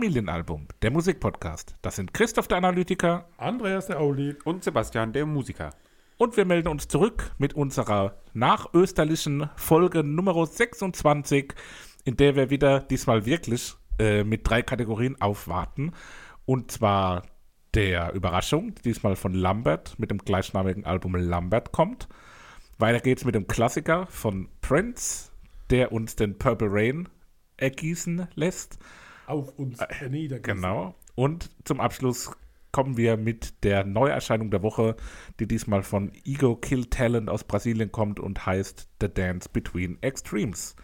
Familienalbum, der Musikpodcast. Das sind Christoph der Analytiker Andreas der Auli. Und Sebastian, der Musiker. und wir melden uns zurück mit unserer nachösterlichen Folge Nummer 26, in der wir wieder diesmal wirklich äh, mit drei Kategorien aufwarten. Und zwar der Überraschung, die diesmal von Lambert mit dem gleichnamigen Album Lambert kommt. Weiter geht's mit dem Klassiker von Prince, der uns den Purple Rain ergießen lässt. Auf uns niedergelassen. Genau. Und zum Abschluss kommen wir mit der Neuerscheinung der Woche, die diesmal von Ego Kill Talent aus Brasilien kommt und heißt The Dance Between Extremes.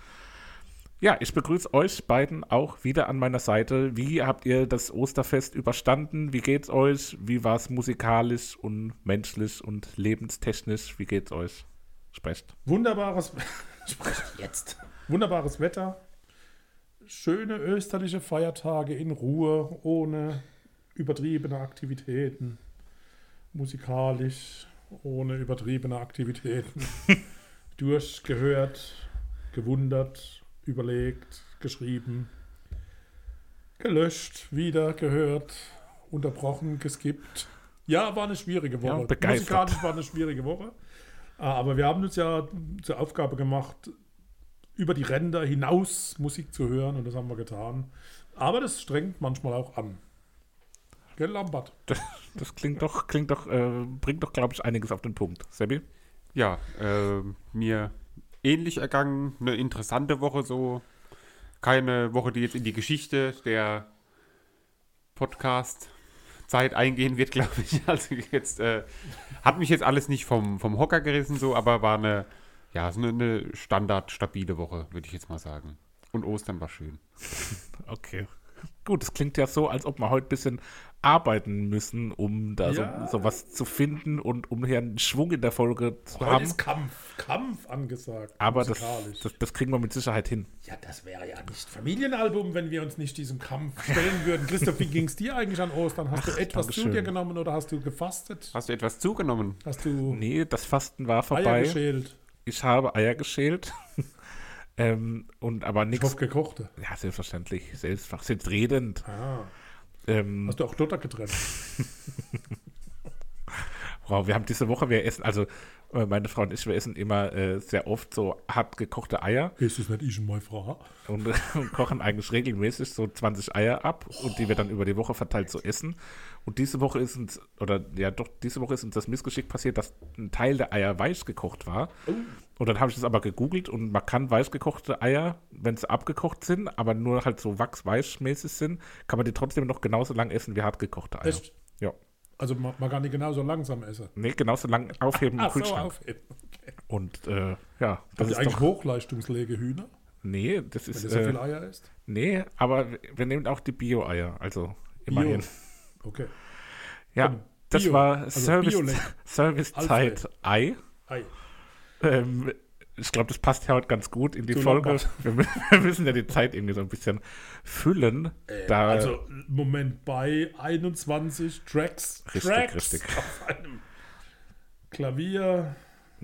Ja, ich begrüße euch beiden auch wieder an meiner Seite. Wie habt ihr das Osterfest überstanden? Wie geht's euch? Wie war es musikalisch und menschlich und lebenstechnisch? Wie geht's euch? Sprecht. Wunderbares, Sprecht jetzt. Wunderbares Wetter. Schöne österliche Feiertage in Ruhe, ohne übertriebene Aktivitäten. Musikalisch, ohne übertriebene Aktivitäten. Durchgehört, gewundert, überlegt, geschrieben, gelöscht, wieder gehört, unterbrochen, geskippt. Ja, war eine schwierige Woche. Ja, begeistert. Musikalisch war eine schwierige Woche. Ah, Aber wir haben uns ja zur Aufgabe gemacht, über die Ränder hinaus Musik zu hören und das haben wir getan. Aber das strengt manchmal auch an. Gell, Lambert? Das, das klingt doch, klingt doch, äh, bringt doch, glaube ich, einiges auf den Punkt. Sebi? Ja, äh, mir ähnlich ergangen. Eine interessante Woche so. Keine Woche, die jetzt in die Geschichte der Podcast-Zeit eingehen wird, glaube ich. Also jetzt äh, hat mich jetzt alles nicht vom, vom Hocker gerissen, so, aber war eine, ja, so eine, eine standardstabile Woche, würde ich jetzt mal sagen. Und Ostern war schön. Okay. Gut, es klingt ja so, als ob wir heute ein bisschen arbeiten müssen, um da Ja. so, so was zu finden und um hier einen Schwung in der Folge zu Heute haben. ist Kampf, Kampf angesagt. Aber das, das, das kriegen wir mit Sicherheit hin. Ja, das wäre ja nicht Familienalbum, wenn wir uns nicht diesem Kampf stellen würden. Christoph, wie ging es dir eigentlich an Ostern? Hast du etwas zu dir genommen oder hast du gefastet? Hast du etwas zugenommen? Hast du Nee, das Fasten war Eier vorbei. geschält? Ich habe Eier geschält. ähm, und aber Ich nichts. gekochte. Ja, selbstverständlich. Selbst, selbstredend. Ah. Ähm, Hast du auch Dotter getrennt? wow, wir haben diese Woche, wir essen, also meine Frau und ich, wir essen immer äh, sehr oft so hart gekochte Eier. Ist es nicht ich und meine Frau? und, und kochen eigentlich regelmäßig so 20 Eier ab und die wir dann über die Woche verteilt so essen. Und diese Woche ist uns, oder ja doch, diese Woche ist uns das Missgeschick passiert, dass ein Teil der Eier weich gekocht war. Und dann habe ich das aber gegoogelt und man kann weich gekochte Eier, wenn sie abgekocht sind, aber nur halt so wachsweichmäßig sind, kann man die trotzdem noch genauso lang essen wie hart gekochte Eier. Echt? Ja. Also man, man kann die genauso langsam essen. Nee, genauso lang aufheben im Ach so, Kühlschrank. aufheben. Okay. Und äh, ja, das Das ist eigentlich doch. Hochleistungslegehühner, Nee, das wenn ist. du so Äh, viel Eier isst. nee, aber wir nehmen auch die Bio-Eier, also immerhin. Okay. Ja, Von das Bio, war also Service, Bio-Lenk. Servicezeit Ei. Ei. Ähm, ich glaube, das passt ja heute ganz gut in die Zu Folge. Wir, wir müssen ja die Zeit irgendwie so ein bisschen füllen. da, Also, Moment, bei 21 Tracks. Richtig, Tracks richtig. Auf einem Klavier,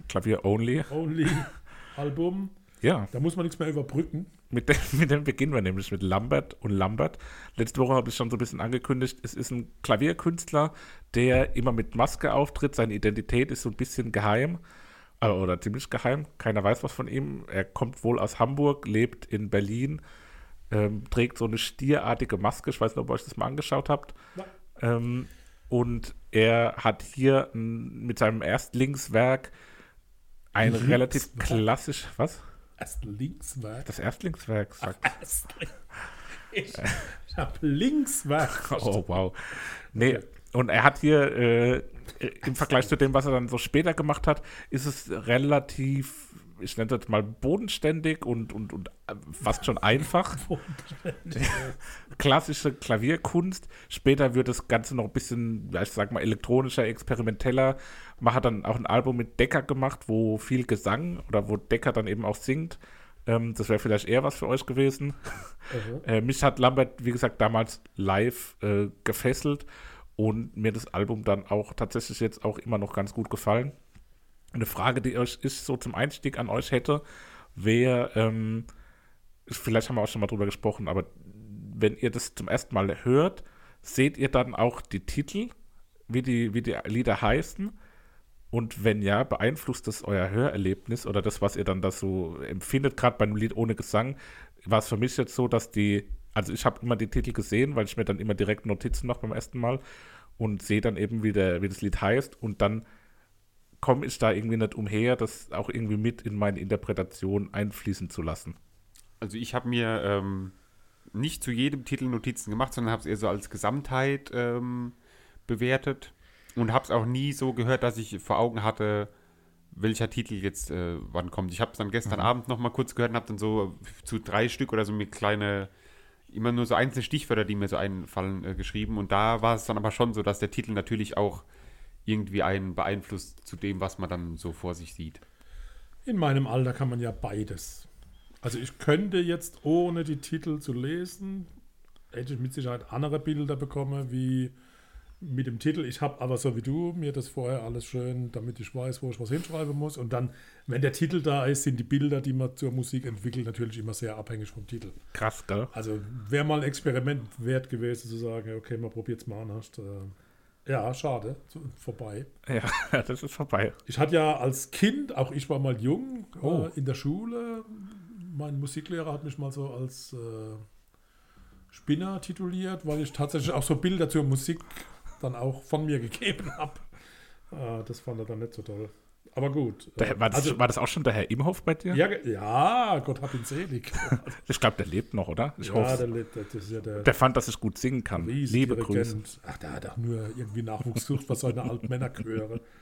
Klavier only. Only Album. Ja, Da muss man nichts mehr überbrücken. mit dem, mit dem beginnen wir nämlich mit Lambert und Lambert. Letzte Woche habe ich schon so ein bisschen angekündigt, es ist ein Klavierkünstler, der immer mit Maske auftritt. Seine Identität ist so ein bisschen geheim. Äh, Oder ziemlich geheim. Keiner weiß was von ihm. Er kommt wohl aus Hamburg, lebt in Berlin, ähm, trägt so eine stierartige Maske. Ich weiß nicht, ob ihr euch das mal angeschaut habt. Ja. Ähm, und er hat hier mit seinem Erstlingswerk ein Linkswerk? relativ klassisch, was? Erst Linkswerk. Das Erstlingswerk, sagt Erstling. Ich, ich habe Linkswerk. Oh, wow. Nee, und er hat hier äh, im Vergleich zu dem, was er dann so später gemacht hat, ist es relativ, ich nenne es jetzt mal bodenständig und, und, und äh, fast schon einfach. Klassische Klavierkunst. Später wird das Ganze noch ein bisschen, ja, ich sag mal, elektronischer, experimenteller. Man hat dann auch ein Album mit Decker gemacht, wo viel Gesang oder wo Decker dann eben auch singt. Ähm, das wäre vielleicht eher was für euch gewesen. Äh, mich hat Lambert, wie gesagt, damals live äh, gefesselt und mir das Album dann auch tatsächlich jetzt auch immer noch ganz gut gefallen. Eine Frage, die euch ist so zum Einstieg an euch hätte, wäre, ähm, vielleicht haben wir auch schon mal drüber gesprochen, aber wenn ihr das zum ersten Mal hört, seht ihr dann auch die Titel, wie die, wie die Lieder heißen? Und wenn ja, beeinflusst das euer Hörerlebnis oder das, was ihr dann da so empfindet, gerade bei einem Lied ohne Gesang, war es für mich jetzt so, dass die, also ich habe immer die Titel gesehen, weil ich mir dann immer direkt Notizen mache beim ersten Mal und sehe dann eben, wie, der, wie das Lied heißt und dann komme ich da irgendwie nicht umher, das auch irgendwie mit in meine Interpretation einfließen zu lassen. Also ich habe mir ähm, nicht zu jedem Titel Notizen gemacht, sondern habe es eher so als Gesamtheit ähm, bewertet und habe es auch nie so gehört, dass ich vor Augen hatte, welcher Titel jetzt äh, wann kommt. Ich habe es dann gestern Mhm. Abend noch mal kurz gehört und habe dann so zu drei Stück oder so mit kleine, immer nur so einzelne Stichwörter, die mir so einfallen, äh, geschrieben. Und da war es dann aber schon so, dass der Titel natürlich auch irgendwie einen beeinflusst zu dem, was man dann so vor sich sieht. In meinem Alter kann man ja beides. Also ich könnte jetzt, ohne die Titel zu lesen, hätte ich mit Sicherheit andere Bilder bekommen, wie mit dem Titel. Ich habe aber so wie du mir das vorher alles schön, damit ich weiß, wo ich was hinschreiben muss. Und dann, wenn der Titel da ist, sind die Bilder, die man zur Musik entwickelt, natürlich immer sehr abhängig vom Titel. Krass, gell? Also wäre mal ein Experiment wert gewesen zu sagen, okay, man probiert es mal an. Hast, äh, ja, schade, vorbei. Ja, das ist vorbei. Ich hatte ja als Kind, auch ich war mal jung, Oh. äh, in der Schule. Mein Musiklehrer hat mich mal so als äh, Spinner tituliert, weil ich tatsächlich auch so Bilder zur Musik dann auch von mir gegeben habe. Äh, das fand er dann nicht so toll. Aber gut. Äh, war, das, also, war das auch schon der Herr Imhoff bei dir? ja, ja, Gott hab ihn selig. Ich glaube, der lebt noch, oder? Ich ja, hoffe. der, lebt- ja der, Der fand, dass ich gut singen kann. Liebe Grüße. Ach, der hat auch nur irgendwie Nachwuchs gesucht bei seiner alten Männerchöre. Äh,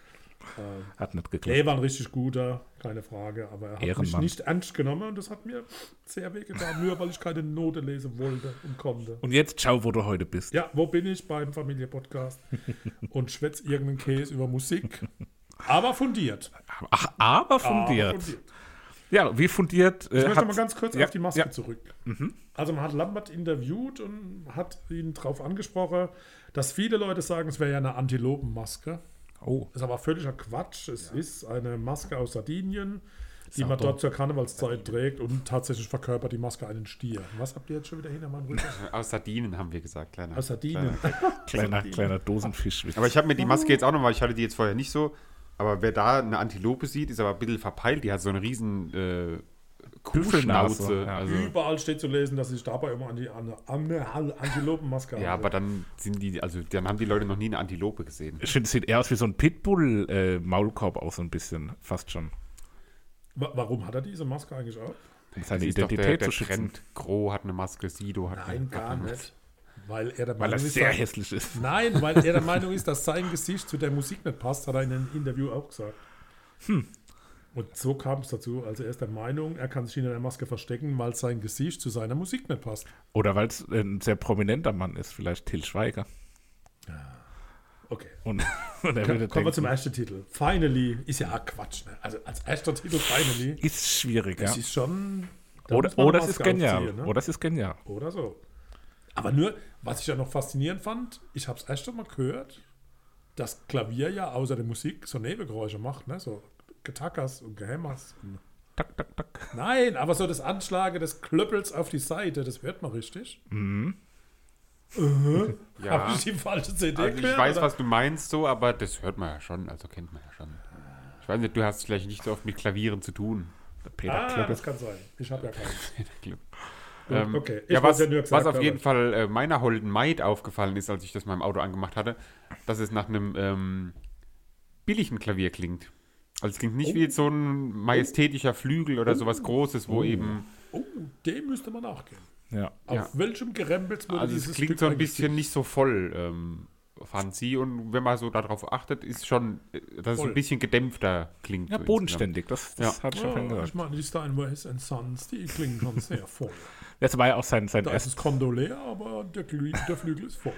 Hat nicht geklappt. Er war ein richtig guter, keine Frage, aber er hat mich Ehrenmann. nicht ernst genommen und das hat mir sehr wehgetan, nur weil ich keine Note lesen wollte und konnte. Und jetzt schau, wo du heute bist. Ja, wo bin ich beim Familie-Podcast und schwätz irgendeinen Käse über Musik, aber fundiert. Ach, aber fundiert. Aber fundiert. Ja, wie fundiert. Ich Äh, möchte hat- mal ganz kurz ja, auf die Maske ja. Mhm. zurück. Also man hat Lambert interviewt und hat ihn darauf angesprochen, dass viele Leute sagen, es wäre ja eine Antilopenmaske. Oh, Das ist aber völliger Quatsch. Es ist eine Maske aus Sardinien, die man dort zur Karnevalszeit trägt und tatsächlich verkörpert die Maske einen Stier. Was habt ihr jetzt schon wieder hinter meinem Rücken? Aus Sardinen haben wir gesagt, kleiner. Aus Sardinien. kleiner, kleiner Dosenfisch. Aber ich habe mir die Maske jetzt auch noch, weil ich hatte die jetzt vorher nicht so. Aber wer da eine Antilope sieht, ist aber ein bisschen verpeilt. Die hat so eine riesen äh, Kuhschnauze. ja. Also, Überall steht zu lesen, dass sich dabei immer an die an, an, an Antilopenmaske ja, aber dann sind die, also dann haben die Leute noch nie eine Antilope gesehen. Ich finde, es sieht eher aus wie so ein Pitbull-Maulkorb auch so ein bisschen. Fast schon. Wa- Warum hat er diese Maske eigentlich auch? Seine Das ist doch Identität der, der zu schützen. Gro hat eine Maske, Sido hat Nein, eine gar hat eine nicht. Weil er der Weil er Meinung ist, sehr dass- hässlich ist. Nein, weil er der Meinung ist, dass sein Gesicht zu der Musik nicht passt, hat er in einem Interview auch gesagt. Hm. Und so kam es dazu. Also er ist der Meinung, er kann sich hinter der Maske verstecken, weil sein Gesicht zu seiner Musik nicht passt. Oder weil es ein sehr prominenter Mann ist, vielleicht Till Schweiger. Okay. Und, und er Kommen würde wir zum ersten Titel. Finally ist ja auch Quatsch. Ne? Also als erster Titel Finally, ist schwierig, ja. das ist schon. da Oder, oder es ist genial. ne? Oder es ist genial. Oder so. Aber nur, was ich ja noch faszinierend fand, ich habe es erst mal gehört, dass Klavier ja außer der Musik so Nebengeräusche macht, ne? so Getackers und Gehämmers. Und Tak, tak, tak. Nein, aber so das Anschlagen des Klöppels auf die Seite, das hört man richtig. Mhm. Uh Ja. Habe ich die falsche CD Also ich weiß, oder? was du meinst so, aber das hört man ja schon, also kennt man ja schon. Ich weiß nicht, du hast vielleicht nicht so oft mit Klavieren zu tun. Peter Ah, Klöppel. das kann sein. Ich habe ja keinen. Glück. Gut, Ähm, okay, ich ja, was, ja nur gesagt was auf jeden Fall äh, meiner holden Maid aufgefallen ist, als ich das mal im Auto angemacht hatte, dass es nach einem ähm, billigen Klavier klingt. Also es klingt nicht Oh. wie so ein majestätischer Flügel oder sowas Großes, wo eben, Oh, dem müsste man nachgehen. Ja. Auf Ja. welchem Gerempels würde also dieses es klingt Stück so ein bisschen nicht so voll ähm, fancy und wenn man so darauf achtet, ist schon, äh, dass es Voll. ein bisschen gedämpfter klingt. Ja, so bodenständig, das, das Ja. hatte ich schon Ja, gesagt. ich meine, die Steinways and Sons, die klingen schon sehr voll. Das war ja auch sein, sein Da ist erstes. das Kondo leer, aber der, Glü der Flügel ist voll.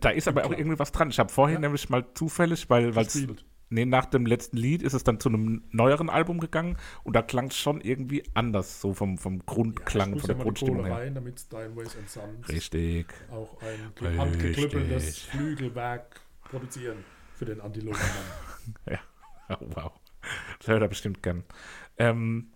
Da ist aber auch irgendwie was dran. Ich habe vorhin Ja. nämlich mal zufällig, weil Gespielt. Nee, nach dem letzten Lied ist es dann zu einem neueren Album gegangen und da klang es schon irgendwie anders, so vom, vom Grundklang, muss von ja der die Grundstimmung her. rein, damit Steinways and Sons Richtig. auch ein handgeklüppeltes Flügelwerk produzieren für den Antilopenmann. Oh, wow. Das hört er bestimmt gern. Ähm,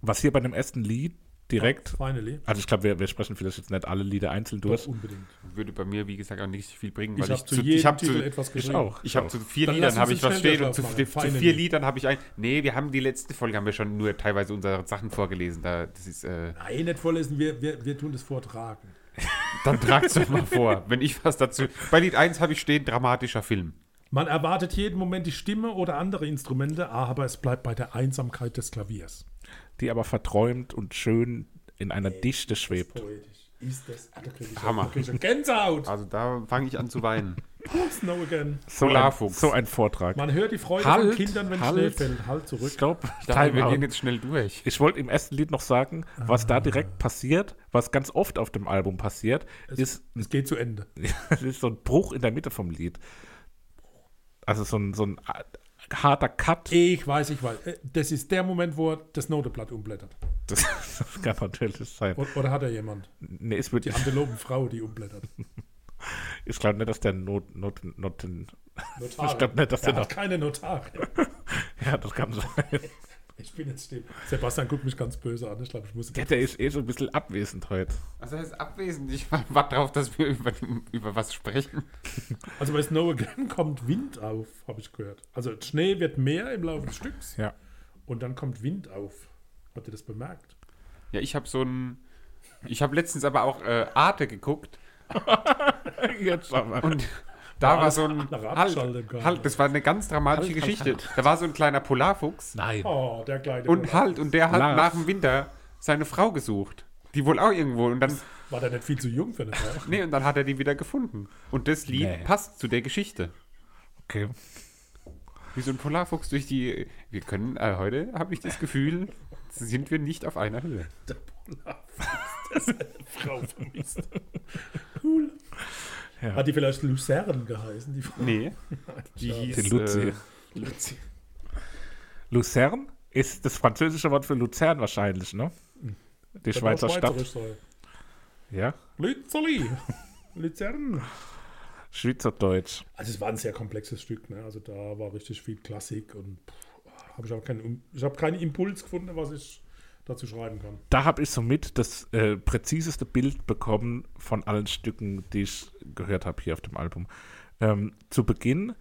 was hier bei dem ersten Lied direkt. Finally. Also ich glaube, wir, wir sprechen vielleicht jetzt nicht alle Lieder einzeln Doch, durch. unbedingt. Würde bei mir, wie gesagt, auch nicht viel bringen, Ich weil habe ich zu jedem ich Titel zu, etwas Ich geschrieben. auch. ich habe zu vier Dann Liedern habe ich was stehen und zu, zu, vier Liedern habe ich ein. Nee, wir haben die letzte Folge haben wir schon nur teilweise unsere Sachen vorgelesen. Da, das ist, äh, Nein, nicht vorlesen, wir, wir, wir tun das vortragen. dann trag's doch mal vor, wenn ich was dazu. Bei Lied 1 habe ich stehen, dramatischer Film. Man erwartet jeden Moment die Stimme oder andere Instrumente, aber es bleibt bei der Einsamkeit des Klaviers. Die aber verträumt und schön in einer Dichte schwebt. Poetisch. Ist das? Ah, da krieg ich Hammer. Da Gänsehaut. Also da fange ich an zu weinen. Snow again. So ein, Polarfuchs. so ein Vortrag. Man hört die Freude Halt, von Kindern, wenn halt. Schnee fällt. Halt zurück. Stopp. Ich dachte, wir gehen jetzt schnell durch. Ich wollte im ersten Lied noch sagen, was Ah. da direkt passiert, was ganz oft auf dem Album passiert, ist, Es geht zu Ende. es ist so ein Bruch in der Mitte vom Lied. Also so ein, so ein harter Cut. Ich weiß, ich weiß. Äh, Das ist der Moment, wo er das Noteblatt umblättert. Das, das kann natürlich sein. O- Oder hat er jemand? Nee, es wird, Die Antilopenfrau, die umblättert. ich glaube nicht, dass der Not, Not, Noten, Notare. Ich glaub nicht, dass er der hat noch- keine Notare. ja, das kann sein. Ich bin jetzt still. Sebastian guckt mich ganz böse an. Ich glaube, ich muss. Der, der ist eh so ein bisschen abwesend heute. Was heißt abwesend? Ich warte darauf, dass wir über, über was sprechen. Also bei Snow Again kommt Wind auf, habe ich gehört. Also Schnee wird mehr im Laufe des Stücks Ja. und dann kommt Wind auf. Habt ihr das bemerkt? Ja, ich habe so ein. Ich habe letztens aber auch äh, Arte geguckt Jetzt aber. und da war so ein. nach Halt, halt, das war eine ganz dramatische Halt, halt, Geschichte. Da war so ein kleiner Polarfuchs Nein. Oh, der kleine. und halt, und der hat Lars. nach dem Winter seine Frau gesucht. Die wohl auch irgendwo. Und dann. War der nicht viel zu jung für eine Frau? Nee, und dann hat er die wieder gefunden. Und das Lied Nee. passt zu der Geschichte. Okay. Wie so ein Polarfuchs durch die. Wir können, äh, heute habe ich das Gefühl, sind wir nicht auf einer Höhe. Der Polarfuchs, der seine Frau vermisst. Cool. Ja. Hat die vielleicht Luzern geheißen, die Frau? Nee. Die hieß. Die Luzi. Äh, Luzi. Luzern ist das französische Wort für Luzern wahrscheinlich, ne? Die Könnte Schweizer auch Stadt. Ja. Lützerli. Luzern. Schweizerdeutsch. Also es war ein sehr komplexes Stück, ne? Also da war richtig viel Klassik und habe ich aber keinen, ich habe keinen Impuls gefunden, was ich dazu schreiben kann. Da habe ich somit das äh, präziseste Bild bekommen von allen Stücken, die ich gehört habe hier auf dem Album. Ähm, zu Beginn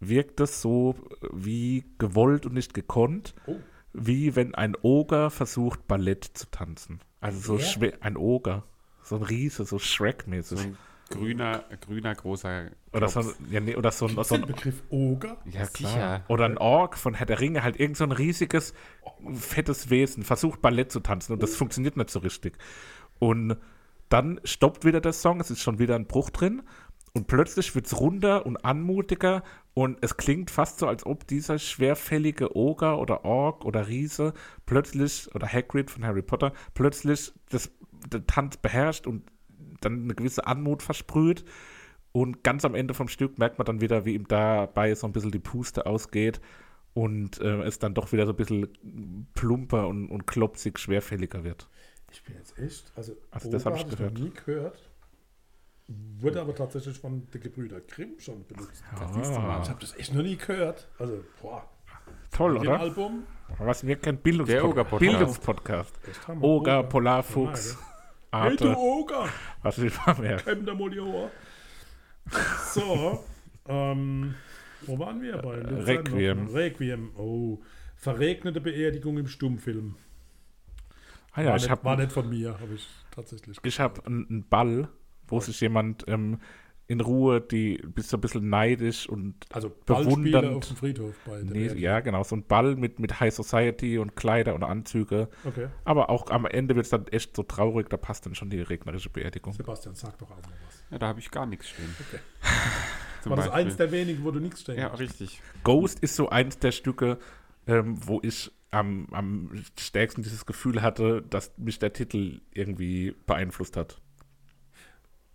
wirkt es so wie gewollt und nicht gekonnt, Oh. wie wenn ein Oger versucht, Ballett zu tanzen. Also so schwer, ein Oger. So ein Riese, so Shrek-mäßig. So ein grüner, grüner, großer. Oder so, ja, nee, oder so so ein Begriff Oger? Ja, klar. sicher. Oder ein Ork von Herr der Ringe, halt irgend so ein riesiges, fettes Wesen, versucht Ballett zu tanzen und das funktioniert nicht so richtig. Und dann stoppt wieder der Song, es ist schon wieder ein Bruch drin und plötzlich wird es runder und anmutiger und es klingt fast so, als ob dieser schwerfällige Oger oder Ork oder Riese plötzlich, oder Hagrid von Harry Potter, plötzlich das, den Tanz beherrscht und dann eine gewisse Anmut versprüht. Und ganz am Ende vom Stück merkt man dann wieder, wie ihm dabei so ein bisschen die Puste ausgeht und äh, es dann doch wieder so ein bisschen plumper und, und klopsig, schwerfälliger wird. Ich bin jetzt echt, also, Also das hab ich noch nie gehört. Wurde aber tatsächlich von den Gebrüder Grimm schon benutzt. mal. Ich habe das echt noch nie gehört. Also, boah, Toll, oder? Album. Was wir kennen, Der Bildungspodcast. Oger-Podcast. Bildungspodcast. Echt Polarfuchs, Hey, du Arte, Oger! was will man mehr? Kämm der. So, ähm, wo waren wir bei? Requiem. Requiem. Oh, verregnete Beerdigung im Stummfilm. Ah ja, war, ich nicht, habe war nicht von mir, habe ich tatsächlich. ich hab einen einen Ball, wo sich jemand ähm, in Ruhe, die bist so ein bisschen neidisch und Also Ballspiele bewundernd. auf dem Friedhof bei der nee, ja, genau, so ein Ball mit, mit High Society und Kleider und Anzüge. Okay, Aber auch am Ende wird es dann echt so traurig, da passt dann schon die regnerische Beerdigung. Sebastian, sag doch auch noch was. Ja, da habe ich gar nichts stehen. Okay. Zum War das Beispiel. eins der wenigen, wo du nichts stehen Ja, richtig. Ghost ist so eins der Stücke, ähm, wo ich am, am stärksten dieses Gefühl hatte, dass mich der Titel irgendwie beeinflusst hat.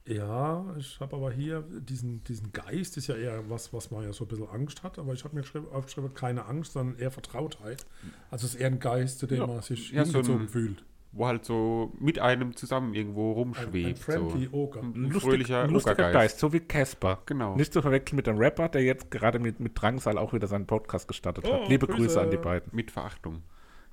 Ja, ich habe aber hier diesen, diesen Geist, ist ja eher was, was man ja so ein bisschen Angst hat, aber ich habe mir geschrieben, aufgeschrieben, keine Angst, sondern eher Vertrautheit. Also es ist eher ein Geist, zu dem Ja. man sich Ja, so hingezogen ein- fühlt. Wo halt so mit einem zusammen irgendwo Ein, ein rumschwebt. friendly so. Oger. Ein, Ein ein lustig, fröhlicher ein lustiger Ogergeist. Geist, so wie Casper. Genau. Nicht zu verwechseln mit dem Rapper, der jetzt gerade mit, mit Drangsal auch wieder seinen Podcast gestartet Oh, hat. Liebe Grüße. Grüße an die beiden. Mit Verachtung.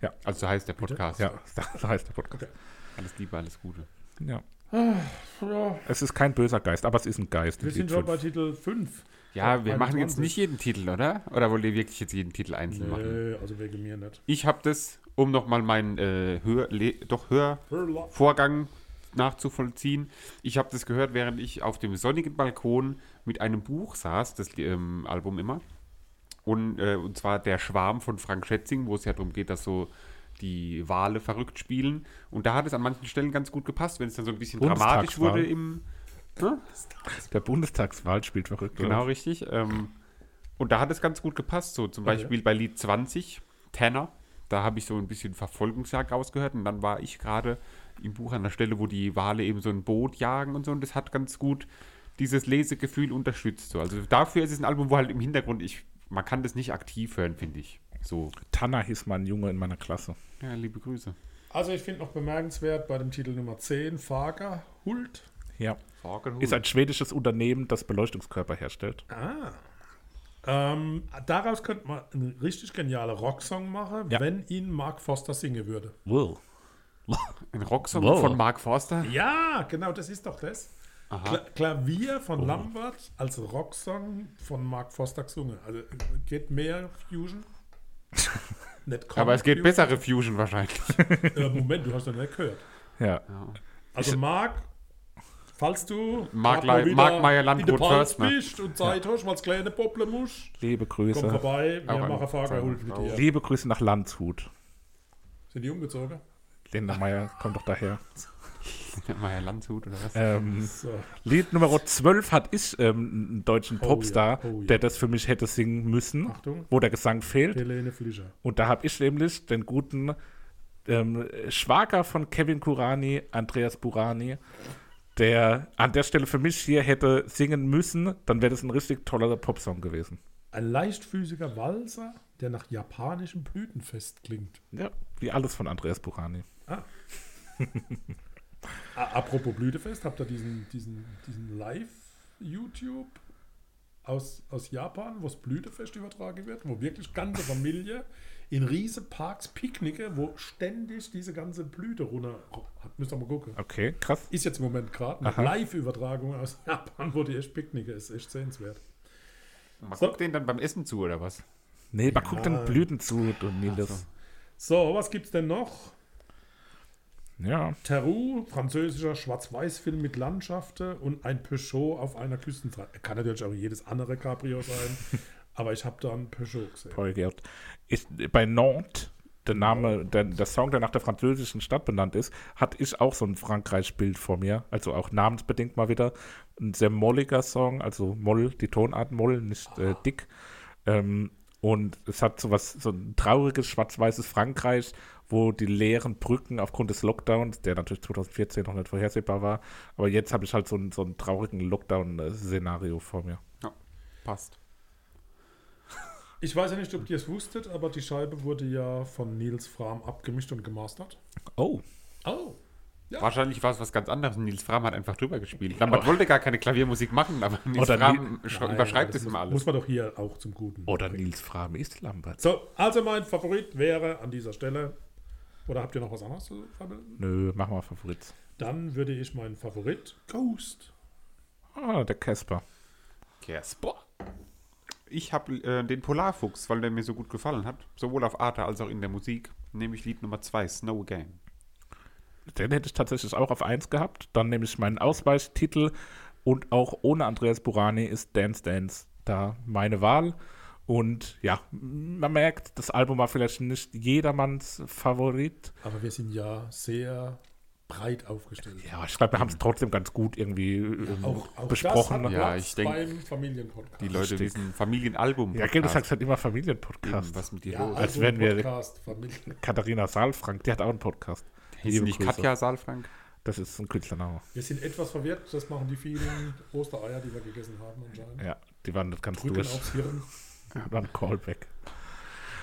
Ja. Also so heißt der Bitte? Podcast. Ja, so heißt der Podcast. Okay. Alles Liebe, alles Gute. Ja. Ja, Es ist kein böser Geist, aber es ist ein Geist. wir in sind schon bei. Titel 5. Ja, wir machen jetzt 21. nicht jeden Titel, oder? Oder wollt ihr wirklich jetzt jeden Titel einzeln machen? Nee, also wegen mir nicht. Ich habe das, um nochmal meinen äh, Hör, doch Hörvorgang nachzuvollziehen. Ich habe das gehört, während ich auf dem sonnigen Balkon mit einem Buch saß, das ähm, Album immer. Und, äh, und zwar Der Schwarm von Frank Schätzing, wo es ja darum geht, dass so die Wale verrückt spielen. Und da hat es an manchen Stellen ganz gut gepasst, wenn es dann so ein bisschen dramatisch wurde im. Ne? Der Bundestagswahl spielt verrückt. Genau, oder? richtig. Ähm, und da hat es ganz gut gepasst. So zum Okay. Beispiel bei Lied 20, Tanner. Da habe ich so ein bisschen Verfolgungsjagd rausgehört. Und dann war ich gerade im Buch an der Stelle, wo die Wale eben so ein Boot jagen und so. Und das hat ganz gut dieses Lesegefühl unterstützt. So. Also dafür ist es ein Album, wo halt im Hintergrund, ich, man kann das nicht aktiv hören, finde ich. So, Tanner hieß mein Junge in meiner Klasse. ja, liebe Grüße. Also ich finde noch bemerkenswert bei dem Titel Nummer 10, Fager, Hult. Ja. Fagerhut. Ist ein schwedisches Unternehmen, das Beleuchtungskörper herstellt. Ah. Ähm, daraus könnte man einen richtig genialen Rocksong machen, Ja. wenn ihn Mark Foster singen würde. Wow. ein Rocksong Wow. von Mark Forster. Ja, genau, das ist doch das. Aha. Kla Klavier von Lambert als Rocksong von Mark Foster gesungen. Also geht mehr Fusion? Nicht Aber es geht Fusion. bessere Fusion wahrscheinlich. Äh, Moment, du hast doch nicht gehört. Ja. Also Marc, falls du Lei- wieder Mark Meyer der Palz Förstner. bist und Zeit hast, mal das kleine Popple musst, Liebe komm Grüße. vorbei, wir Auch machen Fahrerhult mit dir. Liebe Grüße nach Landshut. Sind die umgezogen? Linda Meyer kommt doch daher. Meier Landshut oder was? Ähm, So. Lied Nummer 12 hat ich ähm, einen deutschen Oh Popstar, ja, oh ja. der das für mich hätte singen müssen, Achtung, wo der Gesang fehlt. Helene Fischer. Und da habe ich nämlich den guten ähm, Schwager von Kevin Kurani, Andreas Burani, der an der Stelle für mich hier hätte singen müssen, dann wäre das ein richtig toller Popsong gewesen. Ein leichtfüßiger Walzer, der nach japanischem Blütenfest klingt. Ja, wie alles von Andreas Burani. Ah, apropos Blütefest, habt ihr diesen, diesen, diesen Live-YouTube aus, aus Japan, wo das Blütefest übertragen wird, wo wirklich ganze Familie in riese Parks picknicke, wo ständig diese ganze Blüte runter. Hat, müsst ihr mal gucken. Okay, krass. Ist jetzt im Moment gerade eine. Live-Übertragung aus Japan, wo die echt picknicke ist. Echt sehenswert. Man So. guckt den dann beim Essen zu oder was? Nee, man guckt den Blüten zu, du Nils. So, was gibt's denn noch? Ja, Teru, französischer Schwarz-Weiß-Film mit Landschaften und ein Peugeot auf einer Küstenfahrt. Kann natürlich auch jedes andere Cabrio sein, aber ich habe da ein Peugeot gesehen. Paul Gerd. Ist bei Nantes, der Name, der, der Song, der nach der französischen Stadt benannt ist, hatte ich auch so ein Frankreich-Bild vor mir. Also auch namensbedingt mal wieder. Ein sehr molliger Song, also Moll, die Tonart Moll, nicht äh, dick. Ähm, und es hat so was, so ein trauriges, schwarz-weißes Frankreich, wo die leeren Brücken aufgrund des Lockdowns, der natürlich 2014 noch nicht vorhersehbar war, aber jetzt habe ich halt so einen, so einen traurigen Lockdown-Szenario vor mir. Ja, passt. Ich weiß ja nicht, ob ihr es wusstet, aber die Scheibe wurde ja von Nils Fram abgemischt und gemastert. Oh, Oh. Ja. Wahrscheinlich war es was ganz anderes. Nils Fram hat einfach drüber gespielt. Lambert wollte gar keine Klaviermusik machen, aber Nils Oder Fram Nein, überschreibt es immer alles. Muss man doch hier auch zum Guten. oder bringen. Nils Fram ist Lambert. So, also mein Favorit wäre an dieser Stelle. Oder habt ihr noch was anderes zu verbinden? Nö, mach mal Favorit. Dann würde ich meinen Favorit Ghost. Ah, der Casper. Casper. Ich habe äh, den Polarfuchs, weil der mir so gut gefallen hat, sowohl auf Arte als auch in der Musik, nämlich Lied Nummer 2, Snow Again. Den hätte ich tatsächlich auch auf 1 gehabt. Dann nehme ich meinen Ausweichtitel und auch ohne Andreas Burani ist Dance Dance da meine Wahl. Und ja, man merkt, das Album war vielleicht nicht jedermanns Favorit. Aber wir sind ja sehr breit aufgestellt. Ja, ich glaube, wir haben es trotzdem ganz gut irgendwie ähm, Auch, auch besprochen. Das hat Ja, Platz ich denk, beim Familienpodcast. Die Leute wissen Familienalbum. ja, gell, du sagst halt immer Familienpodcast. was mit dir ja, los? als wären wir- Podcast. Katharina Saalfrank, die hat auch einen Podcast. Hieß nicht Grüße. Katja Saalfrank? Das ist ein Künstlername. Wir sind etwas verwirrt, das machen die vielen Ostereier, die wir gegessen haben anscheinend. Ja, die waren nicht ganz Drücken durch. aufs Hirn. Dann Callback.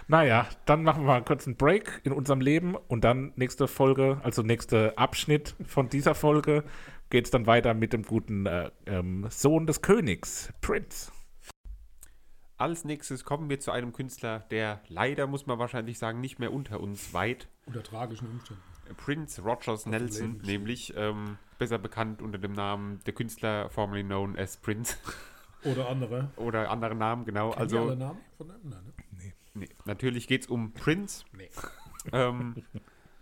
Naja, dann machen wir mal kurz einen Break in unserem Leben und dann nächste Folge, also nächster Abschnitt von dieser Folge, geht es dann weiter mit dem guten äh, ähm, Sohn des Königs, Prince. Als nächstes kommen wir zu einem Künstler, der leider, muss man wahrscheinlich sagen, nicht mehr unter uns weit. Unter tragischen Umständen. Prince Rogers Nelson, Leben. nämlich ähm, besser bekannt unter dem Namen der Künstler formerly known as Prince Oder andere. oder andere Namen, genau. Kennt ihr alle also Namen von? Nein, ne? nee, natürlich geht es um Prince. Nee. Ähm,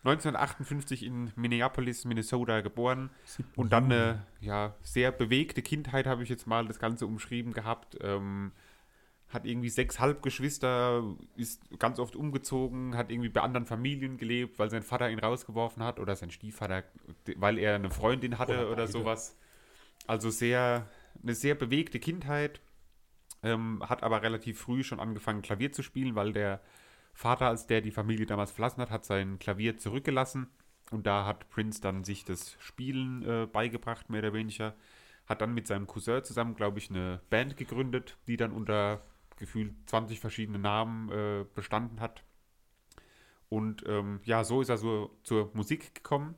1958 in Minneapolis, Minnesota geboren und dann eine ja, sehr bewegte Kindheit, habe ich jetzt mal das Ganze umschrieben gehabt. Ähm, hat irgendwie sechs Halbgeschwister, ist ganz oft umgezogen, hat irgendwie bei anderen Familien gelebt, weil sein Vater ihn rausgeworfen hat oder sein Stiefvater, weil er eine Freundin hatte Oder oder, sowas. Also sehr, eine sehr bewegte Kindheit. Ähm, hat aber relativ früh schon angefangen, Klavier zu spielen, weil der Vater, als der die Familie damals verlassen hat, hat sein Klavier zurückgelassen. Und da hat Prince dann sich das Spielen äh, beigebracht, mehr oder weniger. Hat dann mit seinem Cousin zusammen, glaube ich, eine Band gegründet, die dann unter gefühlt 20 verschiedene Namen äh, bestanden hat. Und ähm, ja, so ist er so zur Musik gekommen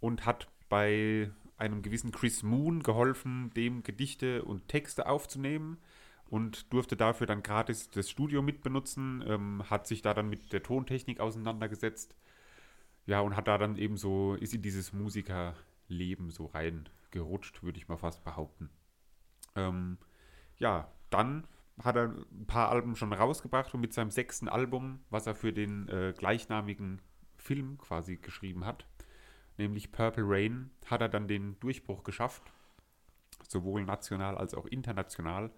und hat bei einem gewissen Chris Moon geholfen, dem Gedichte und Texte aufzunehmen und durfte dafür dann gratis das Studio mitbenutzen, ähm, hat sich da dann mit der Tontechnik auseinandergesetzt. Ja, und hat da dann eben so, ist in dieses Musikerleben so reingerutscht, würde ich mal fast behaupten. Ähm, ja, dann hat er ein paar Alben schon rausgebracht und mit seinem sechsten Album, was er für den äh, gleichnamigen Film quasi geschrieben hat, nämlich Purple Rain, hat er dann den Durchbruch geschafft, sowohl national als auch international.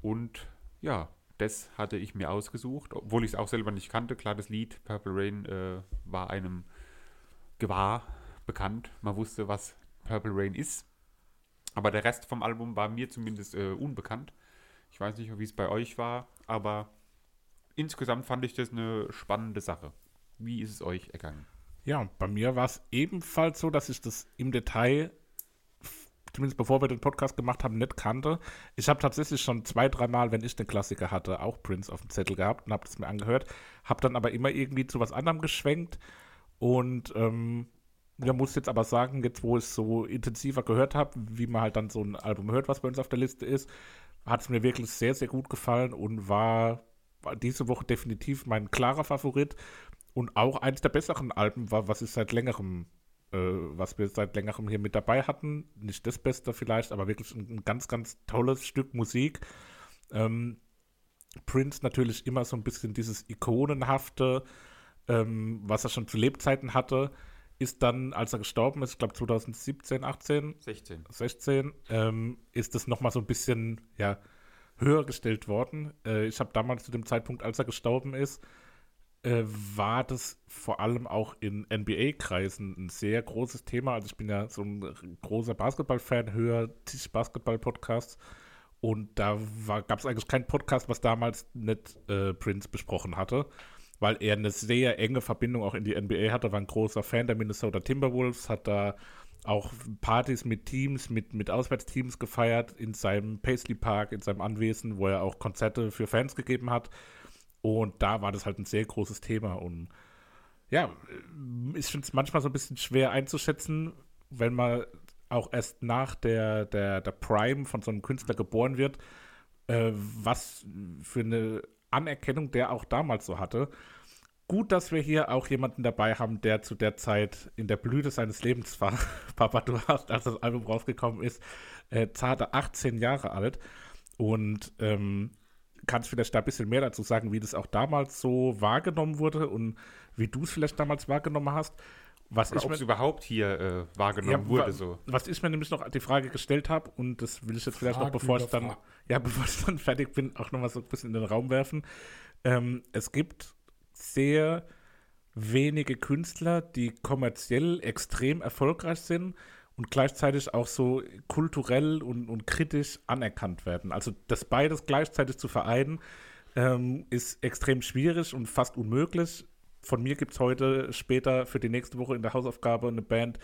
Und ja, das hatte ich mir ausgesucht, obwohl ich es auch selber nicht kannte. Klar, das Lied Purple Rain äh, war einem gewahr bekannt. Man wusste, was Purple Rain ist. Aber der Rest vom Album war mir zumindest äh, unbekannt. Ich weiß nicht, wie es bei euch war, aber insgesamt fand ich das eine spannende Sache. Wie ist es euch ergangen? Ja, bei mir war es ebenfalls so, dass ich das im Detail, zumindest bevor wir den Podcast gemacht haben, nicht kannte. Ich habe tatsächlich schon zwei, dreimal, wenn ich den Klassiker hatte, auch Prince auf dem Zettel gehabt und habe das mir angehört, habe dann aber immer irgendwie zu was anderem geschwenkt und ähm, ja, muss jetzt aber sagen, jetzt wo ich es so intensiver gehört habe, wie man halt dann so ein Album hört, was bei uns auf der Liste ist, hat es mir wirklich sehr, sehr gut gefallen und war, war diese Woche definitiv mein klarer Favorit und auch eines der besseren Alben war, was ich seit längerem, äh, was wir seit längerem hier mit dabei hatten. Nicht das Beste vielleicht, aber wirklich ein, ein ganz, ganz tolles Stück Musik. Ähm, Prince natürlich immer so ein bisschen dieses ikonenhafte, ähm, was er schon zu Lebzeiten hatte, ist dann, als er gestorben ist, ich glaube 2017, 18, 16. 16, ähm, ist das nochmal so ein bisschen ja, höher gestellt worden. Äh, ich habe damals zu dem Zeitpunkt, als er gestorben ist, äh, war das vor allem auch in NBA-Kreisen ein sehr großes Thema. Also ich bin ja so ein großer Basketball-Fan, höre zig Basketball-Podcasts und da gab es eigentlich keinen Podcast, was damals nicht äh, Prince besprochen hatte, weil er eine sehr enge Verbindung auch in die NBA hatte, war ein großer Fan der Minnesota Timberwolves, hat da auch Partys mit Teams, mit, mit Auswärtsteams gefeiert in seinem Paisley Park, in seinem Anwesen, wo er auch Konzerte für Fans gegeben hat. Und da war das halt ein sehr großes Thema. Und ja, ich finde es manchmal so ein bisschen schwer einzuschätzen, wenn man auch erst nach der, der, der Prime von so einem Künstler geboren wird, äh, was für eine Anerkennung der auch damals so hatte. Gut, dass wir hier auch jemanden dabei haben, der zu der Zeit in der Blüte seines Lebens war. Papa, du hast, als das Album rausgekommen ist, äh, zarte 18 Jahre alt. Und ähm, kannst vielleicht da ein bisschen mehr dazu sagen, wie das auch damals so wahrgenommen wurde und wie du es vielleicht damals wahrgenommen hast. Was Oder ich ob mir- es überhaupt hier äh, wahrgenommen ja, wurde. wa- So. Was ich mir nämlich noch die Frage gestellt habe, und das will ich jetzt vielleicht noch, Fragen bevor ich dann, ja, bevor ich dann fertig bin, auch nochmal so ein bisschen in den Raum werfen. Ähm, es gibt sehr wenige Künstler, die kommerziell extrem erfolgreich sind und gleichzeitig auch so kulturell und, und kritisch anerkannt werden. Also das beides gleichzeitig zu vereinen, ähm, ist extrem schwierig und fast unmöglich. Von mir gibt es heute später für die nächste Woche in der Hausaufgabe eine Band,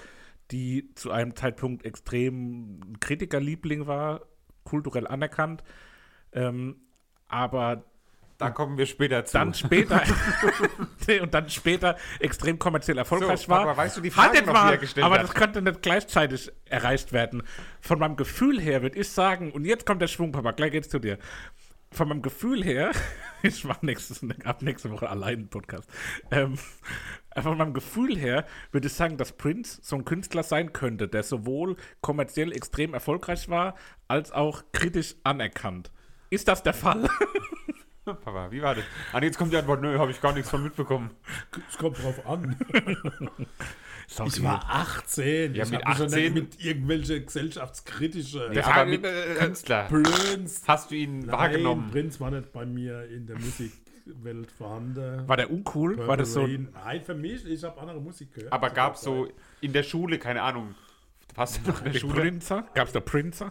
die zu einem Zeitpunkt extrem Kritikerliebling war, kulturell anerkannt. Ähm, aber Da kommen wir später zu. dann später und dann später extrem kommerziell erfolgreich So, war. Papa, weißt du die Halt Frage jetzt noch, mal, gestellt aber hat? das könnte nicht gleichzeitig erreicht werden. Von meinem Gefühl her würde ich sagen, und jetzt kommt der Schwung, Papa, gleich geht's zu dir. Von meinem Gefühl her, ich mache nächstes, ab nächste Woche allein einen Podcast. Ähm, von meinem Gefühl her würde ich sagen, dass Prince so ein Künstler sein könnte, der sowohl kommerziell extrem erfolgreich war, als auch kritisch anerkannt. Ist das der Fall? Papa, wie war das? Ah, jetzt kommt die Antwort, nö, habe ich gar nichts von mitbekommen. Es kommt drauf an. Sorry. Ich war 18. Ja, ich mit hab mich schon 18 nicht mit irgendwelche gesellschaftskritische Ja, aber mit Künstler. Prince. Hast du ihn wahrgenommen? Prince war nicht bei mir in der Musikwelt vorhanden. War der uncool? War das so? Rain. Nein, für mich, ich habe andere Musik gehört. Aber gab es so in der Schule, keine Ahnung, warst du noch in der Schule? Prinzer? Gab es da Prinzer?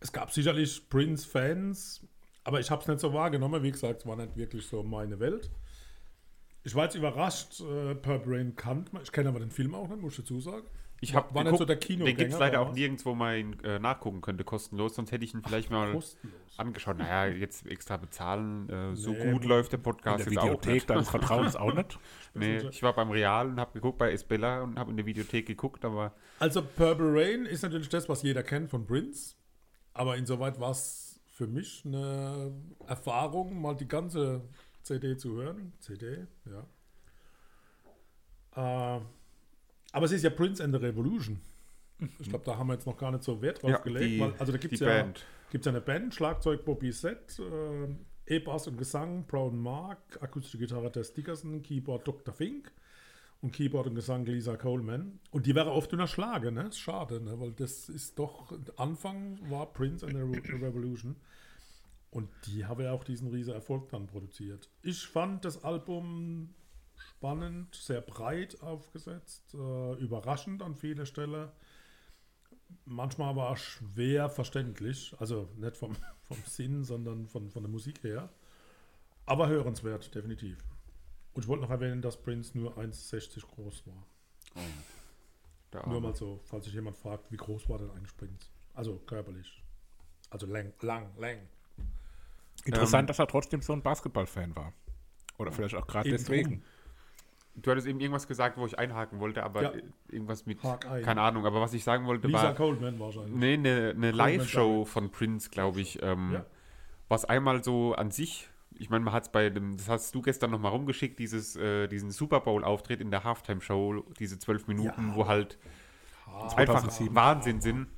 Es gab sicherlich Prince-Fans, aber ich habe es nicht so wahrgenommen. Wie gesagt, es war nicht wirklich so meine Welt. Ich war jetzt überrascht, äh, Purple Rain kannt man. Ich kenne aber den Film auch nicht, muss ich dazu sagen. Ich habe war nicht so der Kinogänger. Den gibt es leider auch nirgendwo mal ihn, äh, nachgucken könnte, kostenlos. Sonst hätte ich ihn vielleicht mal Kostenlos. angeschaut. Naja, jetzt extra bezahlen. Äh, so Nee, gut läuft der In Podcast der jetzt auch Videothek nicht. deines Vertrauens auch nicht? Nee, ich war beim Real und habe geguckt bei Esbella und habe in der Videothek geguckt, aber Also Purple Rain ist natürlich das, was jeder kennt von Prince. Aber insoweit war es für mich eine Erfahrung, mal die ganze CD zu hören. CD, ja. Äh, aber es ist ja Prince and the Revolution. Ich glaube, da haben wir jetzt noch gar nicht so Wert drauf ja, gelegt. die, weil, also da gibt es ja, Band. gibt's eine Band, Schlagzeug Bobby Set, äh, E-Bass und Gesang Brown Mark, akustische Gitarre Tess Dickerson, Keyboard Dr. Fink und Keyboard und Gesang Lisa Coleman. Und die wäre oft unterschlagen, ne? Schade, ne? Weil das ist doch, Anfang war Prince and the Re- Revolution. Und die haben ja auch diesen riesen Erfolg dann produziert. Ich fand das Album spannend, sehr breit aufgesetzt, äh, überraschend an vieler Stelle. Manchmal aber auch schwer verständlich. Also nicht vom, vom Sinn, sondern von, von der Musik her. Aber hörenswert, definitiv. Und ich wollte noch erwähnen, dass Prince nur 1,60 groß war. Der Nur mal so, falls sich jemand fragt, wie groß war denn eigentlich Prince? Also körperlich. Also lang, lang, lang. Interessant, Ähm, dass er trotzdem so ein Basketballfan war. Oder vielleicht auch gerade deswegen. drum. Du hattest eben irgendwas gesagt, wo ich einhaken wollte, aber Ja. irgendwas mit, keine Ahnung, aber was ich sagen wollte Lisa war, Coleman wahrscheinlich. nee, eine, eine Live-Show von Prince, glaube ich, ähm, Ja. was einmal so an sich, ich meine, man hat es bei dem, das hast du gestern nochmal rumgeschickt, dieses, äh, diesen Super Bowl-Auftritt in der Halftime-Show, diese zwölf Minuten, Ja. wo halt einfach 2007. Wahnsinn sind.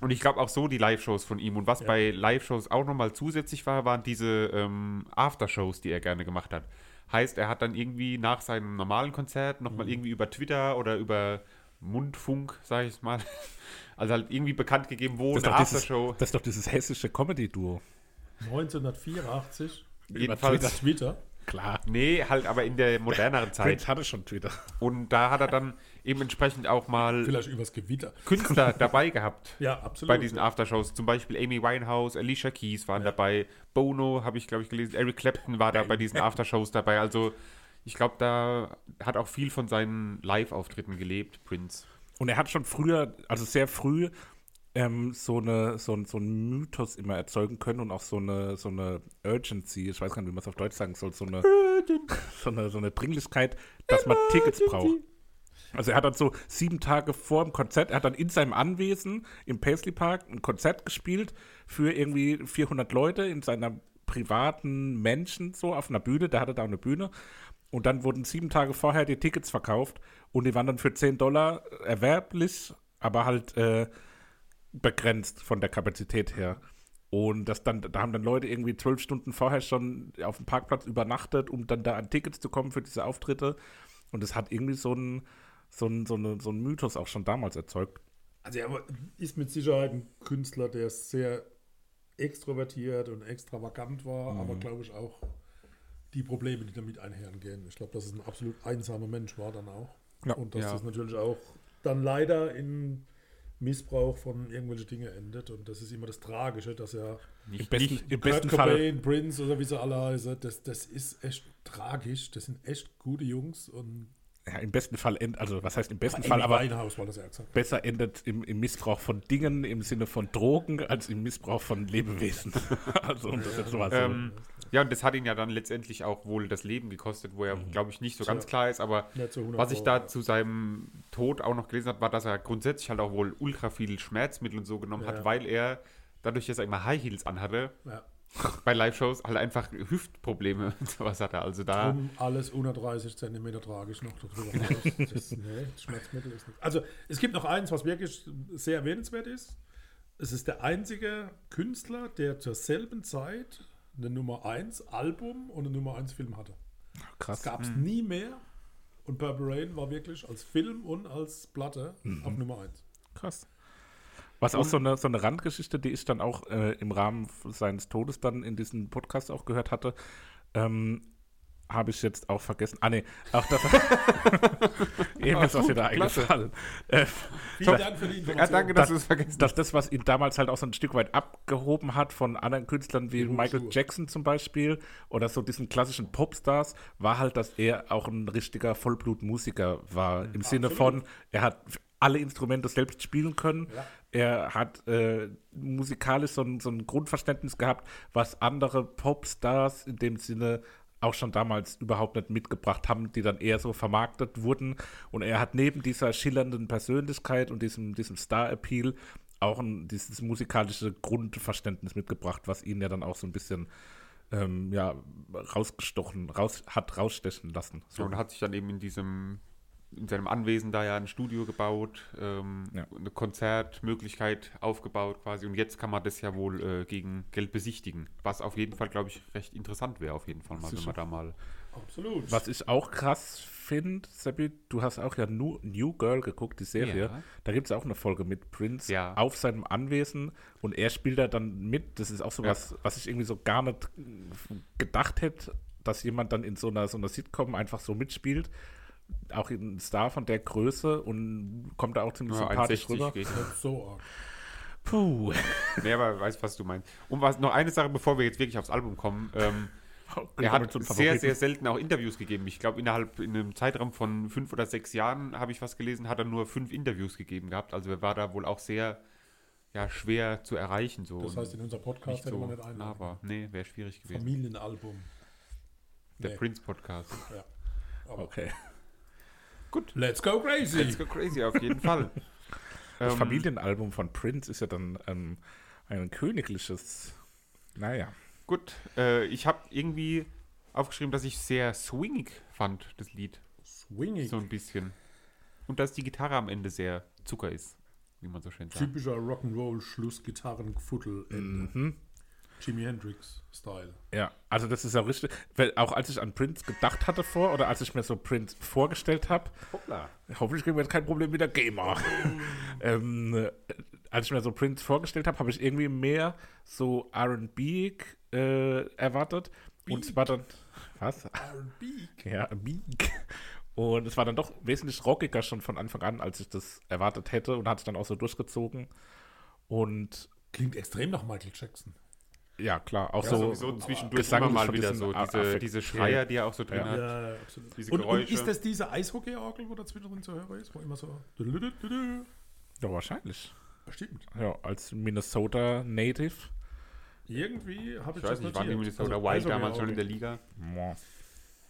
Und ich glaube auch so die Live-Shows von ihm. Und was Ja. bei Live-Shows auch nochmal zusätzlich war, waren diese ähm, Aftershows, die er gerne gemacht hat. Heißt, er hat dann irgendwie nach seinem normalen Konzert nochmal Mhm. irgendwie über Twitter oder über Mundfunk, sage ich mal, also halt irgendwie bekannt gegeben, wo Das ist, eine doch dieses, Aftershow. das ist doch dieses hessische Comedy-Duo. 1984. Jedenfalls, Über Twitter. Klar. nee, halt aber in der moderneren Zeit. Prince hatte schon Twitter. Und da hat er dann eben entsprechend auch mal Vielleicht übers Gewitter. Künstler dabei gehabt. Ja, absolut. bei diesen Aftershows. Zum Beispiel Amy Winehouse, Alicia Keys waren dabei, Bono habe ich, glaube ich, gelesen, Eric Clapton war da bei diesen Aftershows dabei. Also ich glaube, da hat auch viel von seinen Live-Auftritten gelebt, Prince. Und er hat schon früher, also sehr früh, ähm, so, eine, so, ein- so einen Mythos immer erzeugen können und auch so eine, so eine Urgency, ich weiß gar nicht, wie man es auf Deutsch sagen soll, so eine, so eine, so eine Dringlichkeit, dass man Tickets braucht. Also er hat dann so sieben Tage vor dem Konzert, er hat dann in seinem Anwesen im Paisley Park ein Konzert gespielt für irgendwie 400 Leute in seiner privaten Menschen so auf einer Bühne, der hatte da eine Bühne und dann wurden sieben Tage vorher die Tickets verkauft und die waren dann für 10 Dollar erwerblich, aber halt äh, begrenzt von der Kapazität her. Und das dann, da haben dann Leute irgendwie zwölf Stunden vorher schon auf dem Parkplatz übernachtet, um dann da an Tickets zu kommen für diese Auftritte. Und das hat irgendwie so ein, so ein, so eine, so ein Mythos auch schon damals erzeugt. Also er ist mit Sicherheit ein Künstler, der sehr extrovertiert und extravagant war, aber glaube ich auch die Probleme, die damit einhergehen. Ich glaube, dass es ein absolut einsamer Mensch war dann auch. Ja. und dass Ja. das natürlich auch dann leider in Missbrauch von irgendwelchen Dingen endet. Und das ist immer das Tragische, dass er Im besten, im Kurt besten Fall. Cobain, Prince oder wie sie alle heißen, das, das ist echt tragisch. Das sind echt gute Jungs und Ja, im besten Fall, end, also was heißt im besten Amy Fall, aber ja besser endet im, im Missbrauch von Dingen im Sinne von Drogen als im Missbrauch von Lebewesen. also um das jetzt mal so. Ähm, ja, und das hat ihn ja dann letztendlich auch wohl das Leben gekostet, wo er, glaube ich, nicht so ganz klar ist. Aber Nicht zu 100 was ich Euro. da zu seinem Tod auch noch gelesen habe, war, dass er grundsätzlich halt auch wohl ultra viel Schmerzmittel und so genommen Ja. hat, weil er, dadurch, dass er immer High Heels anhatte, Ja. bei Live-Shows halt einfach Hüftprobleme und sowas hat er. Also da. Drum alles unter 30 cm trage ich noch darüber. Das, nee, das Schmerzmittel ist nicht. Also es gibt noch eins, was wirklich sehr erwähnenswert ist. Es ist der einzige Künstler, der zur selben Zeit eine Nummer 1 Album und eine Nummer 1 Film hatte. Das Krass. gab es nie mehr. Und Purple Rain war wirklich als Film und als Platte auf Nummer 1. Krass. Was auch so eine, so eine Randgeschichte, die ich dann auch äh, im Rahmen seines Todes dann in diesem Podcast auch gehört hatte, ähm, habe ich jetzt auch vergessen. Ah, nee, auch das. Eben ist auch wieder klasse. eingefallen. Äh, Vielen Dank für die Information. Ja, danke, dass Das- du es vergessen dass das, was ihn damals halt auch so ein Stück weit abgehoben hat von anderen Künstlern wie Michael. Jackson zum Beispiel oder so diesen klassischen Popstars, war halt, dass er auch ein richtiger Vollblutmusiker war. Im Sinne von, er hat alle Instrumente selbst spielen können. Ja. Er hat äh, musikalisch so ein, so ein Grundverständnis gehabt, was andere Popstars in dem Sinne auch schon damals überhaupt nicht mitgebracht haben, die dann eher so vermarktet wurden. Und er hat neben dieser schillernden Persönlichkeit und diesem, diesem Star-Appeal auch ein, dieses musikalische Grundverständnis mitgebracht, was ihn ja dann auch so ein bisschen ähm, ja, rausgestochen, raus, hat rausstechen lassen. So. Und hat sich dann eben in diesem, in seinem Anwesen da ja ein Studio gebaut, ähm, Ja. eine Konzertmöglichkeit aufgebaut quasi. Und jetzt kann man das ja wohl äh, gegen Geld besichtigen. Was auf jeden Fall, glaube ich, recht interessant wäre, auf jeden Fall mal, wenn man da mal. Absolut. Was ich auch krass finde, Seppi, du hast auch ja New, New Girl geguckt, die Serie. Ja. Da gibt es auch eine Folge mit Prince Ja. auf seinem Anwesen und er spielt da dann mit. Das ist auch so Ja. was, was ich irgendwie so gar nicht gedacht hätte, dass jemand dann in so einer, so einer Sitcom einfach so mitspielt. Auch ein Star von der Größe und kommt da auch ziemlich Ja, sympathisch 1,60 rüber. geht. So arg. Puh. Nee, aber weiß, was du meinst. Und was, noch eine Sache, bevor wir jetzt wirklich aufs Album kommen. Ähm, er hat sehr, sehr selten auch Interviews gegeben. Ich glaube, innerhalb in einem Zeitraum von fünf oder sechs Jahren habe ich was gelesen, hat er nur fünf Interviews gegeben gehabt. Also er war da wohl auch sehr ja, schwer zu erreichen. So. Das heißt, in unser Podcast nicht hätte so man nicht einladen. nahbar. Nee, wäre schwierig gewesen. Familienalbum. Der Nee. Prince-Podcast. Ja. Aber Okay. Gut. Let's go crazy. Let's go crazy, auf jeden Fall. Das Ähm, Familienalbum von Prince ist ja dann ähm, ein königliches. Naja. Gut, äh, ich habe irgendwie aufgeschrieben, dass ich sehr swingig fand, das Lied. Swinging. So ein bisschen. Und dass die Gitarre am Ende sehr Zucker ist, wie man so schön sagt. Typischer Rock'n'Roll Schlussgitarrengefuddel Ende. Mhm. Jimi Hendrix Style. Ja, also das ist ja richtig. Weil auch als ich an Prince gedacht hatte vor oder als ich mir so Prince vorgestellt habe, Hoppla. hoffentlich kriegen wir jetzt kein Problem mit der Gamer. ähm, äh, als ich mir so Prince vorgestellt habe, habe ich irgendwie mehr so RB äh, erwartet. Und es war dann. Was? R&B. Ja, Beak. Und es war dann doch wesentlich rockiger schon von Anfang an, als ich das erwartet hätte und hat es dann auch so durchgezogen. Und Klingt extrem nach Michael Jackson. Ja, klar, auch Ja, so. sowieso zwischendurch gesanglich immer mal wieder so diese, Affekt- diese Schreier, die er auch so drin Ja. hat. Ja, absolut. Diese Und, und Geräusche. ist das diese Eishockey-Orgel, wo dazwischen zu hören ist? Wo immer so. Ja, wahrscheinlich. Bestimmt. Ja, als Minnesota Native. Irgendwie habe ich, Ich weiß das nicht, waren die. Minnesota Also Wild damals schon in der. Liga?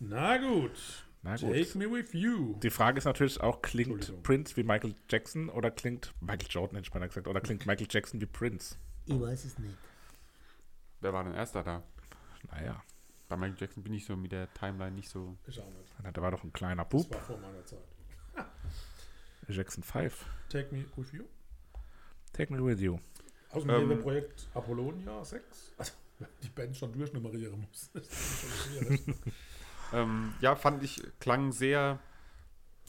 Na gut. Na gut. Take me with you. Die Frage ist natürlich auch, klingt. Prince wie Michael Jackson oder klingt Michael Jordan, hätte ich beinahe gesagt, oder klingt Michael Jackson wie Prince? Ich weiß es nicht. Wer war denn erster da? Naja, Bei Michael Jackson bin ich so mit der Timeline nicht so. Ich auch nicht. der war doch ein kleiner Das Bub. war vor meiner Zeit. Jackson 5. Take me with you. Take me with you. Aus dem Ähm, Projekt Apollonia 6. Also, wenn die Band schon durchnummerieren muss. Das. Ähm, ja, fand ich, klang sehr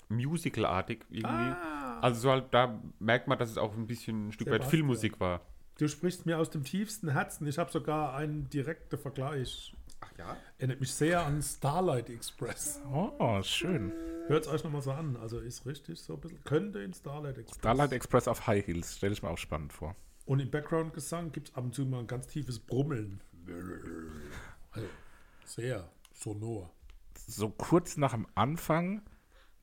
musicalartig irgendwie. ah, Also so halt, da merkt man, dass es auch ein bisschen ein Stück weit Sebastian. Filmmusik war. Du sprichst mir aus dem tiefsten Herzen. Ich habe sogar einen direkten Vergleich. Ach ja? Erinnert mich sehr an Starlight Express. Oh, schön. Hört es euch nochmal so an. Also ist richtig so ein bisschen. Könnte in Starlight Express. Starlight Express auf High Heels, stelle ich mir auch spannend vor. Und im Background-Gesang gibt es ab und zu mal ein ganz tiefes Brummeln. Also sehr sonor. So kurz nach dem Anfang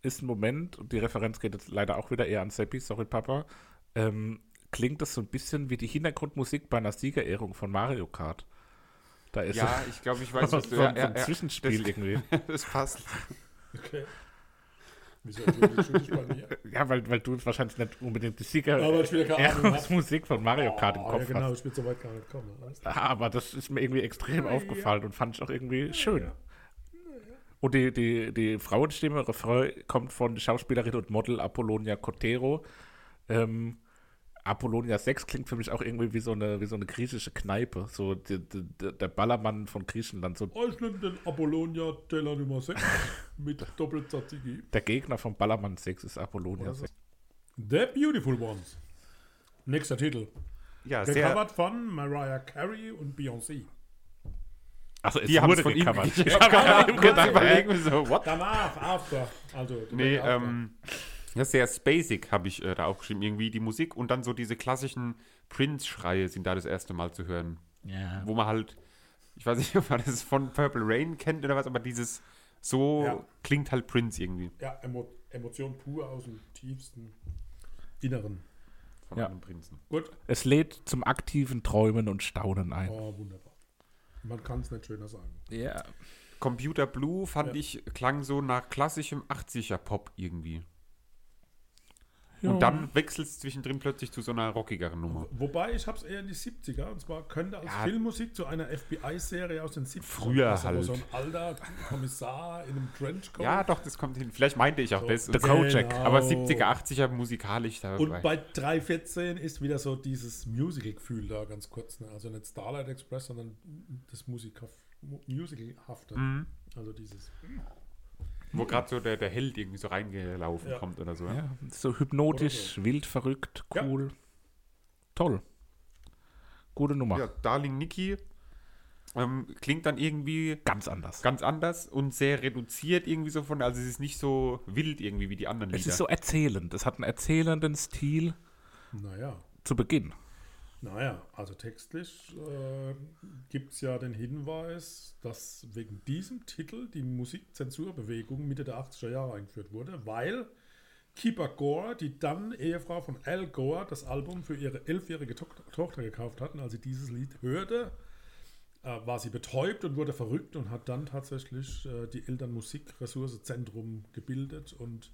ist ein Moment, und die Referenz geht jetzt leider auch wieder eher an Seppi, sorry Papa, ähm, klingt das so ein bisschen wie die Hintergrundmusik bei einer Siegerehrung von Mario Kart. Da ist Ja, ich glaube, ich weiß, so, was so, du so ja, ein ja, ja, Zwischenspiel das, irgendwie. das passt. Okay. Wieso dich bei mir? Ja, weil, weil du wahrscheinlich nicht unbedingt die Sieger Ja, weil ich wieder keine Ahnung hab. Musik von Mario Kart im Oh, Kopf ja, genau, hast. ich bin so weit gar nicht gekommen. Ah, Aber das ist mir irgendwie extrem Ja. aufgefallen und fand ich auch irgendwie schön. Ja. Und die, die, die Frauenstimme, Refrain, kommt von der Schauspielerin und Model Apollonia Cotero. Ähm, Apollonia 6 klingt für mich auch irgendwie wie so eine, wie so eine griechische Kneipe. So die, die, der Ballermann von Griechenland. So Oh, ich nehme den Apollonia Teller Nummer 6 mit Doppelzatzigi. der Gegner von Ballermann 6 ist Apollonia Was 6. The Beautiful Ones. Nächster Titel. Ja, sehr. Gecovert von Mariah Carey und Beyoncé. Also es Die wurde von ihm gecovert. Ich Ich habe hab gerade gedacht, so, what? Danach, after. Also, Nee, after. Ja, sehr basic habe ich äh, da aufgeschrieben, irgendwie die Musik und dann so diese klassischen Prince-Schreie sind da das erste Mal zu hören. Ja. Wo man halt, ich weiß nicht, ob man das von Purple Rain kennt oder was, aber dieses so Ja. klingt halt Prince irgendwie Ja, Emo Emotion pur aus dem tiefsten Inneren. von Ja. einem Prinzen. Gut. Es lädt zum aktiven Träumen und Staunen ein. Oh, wunderbar. Man kann es nicht schöner sagen. Ja. Computer Blue fand Ja. ich, klang so nach klassischem 80er Pop irgendwie. Ja. Und dann wechselt es zwischendrin plötzlich zu so einer rockigeren Nummer. Wobei, ich habe es eher in die 70er. Und zwar könnte als Ja. Filmmusik zu einer FBI-Serie aus den 70ern Früher passen, wo halt. so ein alter Kommissar in einem Trenchcoat. Ja, doch, das kommt hin. Vielleicht meinte ich auch So, das. The Und- Kojak. Genau. Aber 70er, 80er musikalisch da Und bei 314 ist wieder so dieses Musical-Gefühl da ganz kurz. Ne? Also nicht Starlight Express, sondern das Musicalhafte. Mhm. Also dieses. Wo gerade so der, der Held irgendwie so reingelaufen Ja. kommt oder so. Ja. ja. So hypnotisch, wild, verrückt, Ja. cool. Toll. Gute Nummer. Ja, Darling Nikki ähm, klingt dann irgendwie Ganz anders. ganz anders und sehr reduziert irgendwie so von, also es ist nicht so wild irgendwie wie die anderen Lieder. Es ist so erzählend. Es hat einen erzählenden Stil Naja. zu Beginn. Naja, also textlich äh, gibt es ja den Hinweis, dass wegen diesem Titel die Musikzensurbewegung Mitte der 80er Jahre eingeführt wurde, weil Keeper Gore, die dann Ehefrau von Al Gore, das Album für ihre elfjährige To Tochter gekauft hatten, als sie dieses Lied hörte, äh, war sie betäubt und wurde verrückt und hat dann tatsächlich äh, die Elternmusikressourcezentrum gebildet und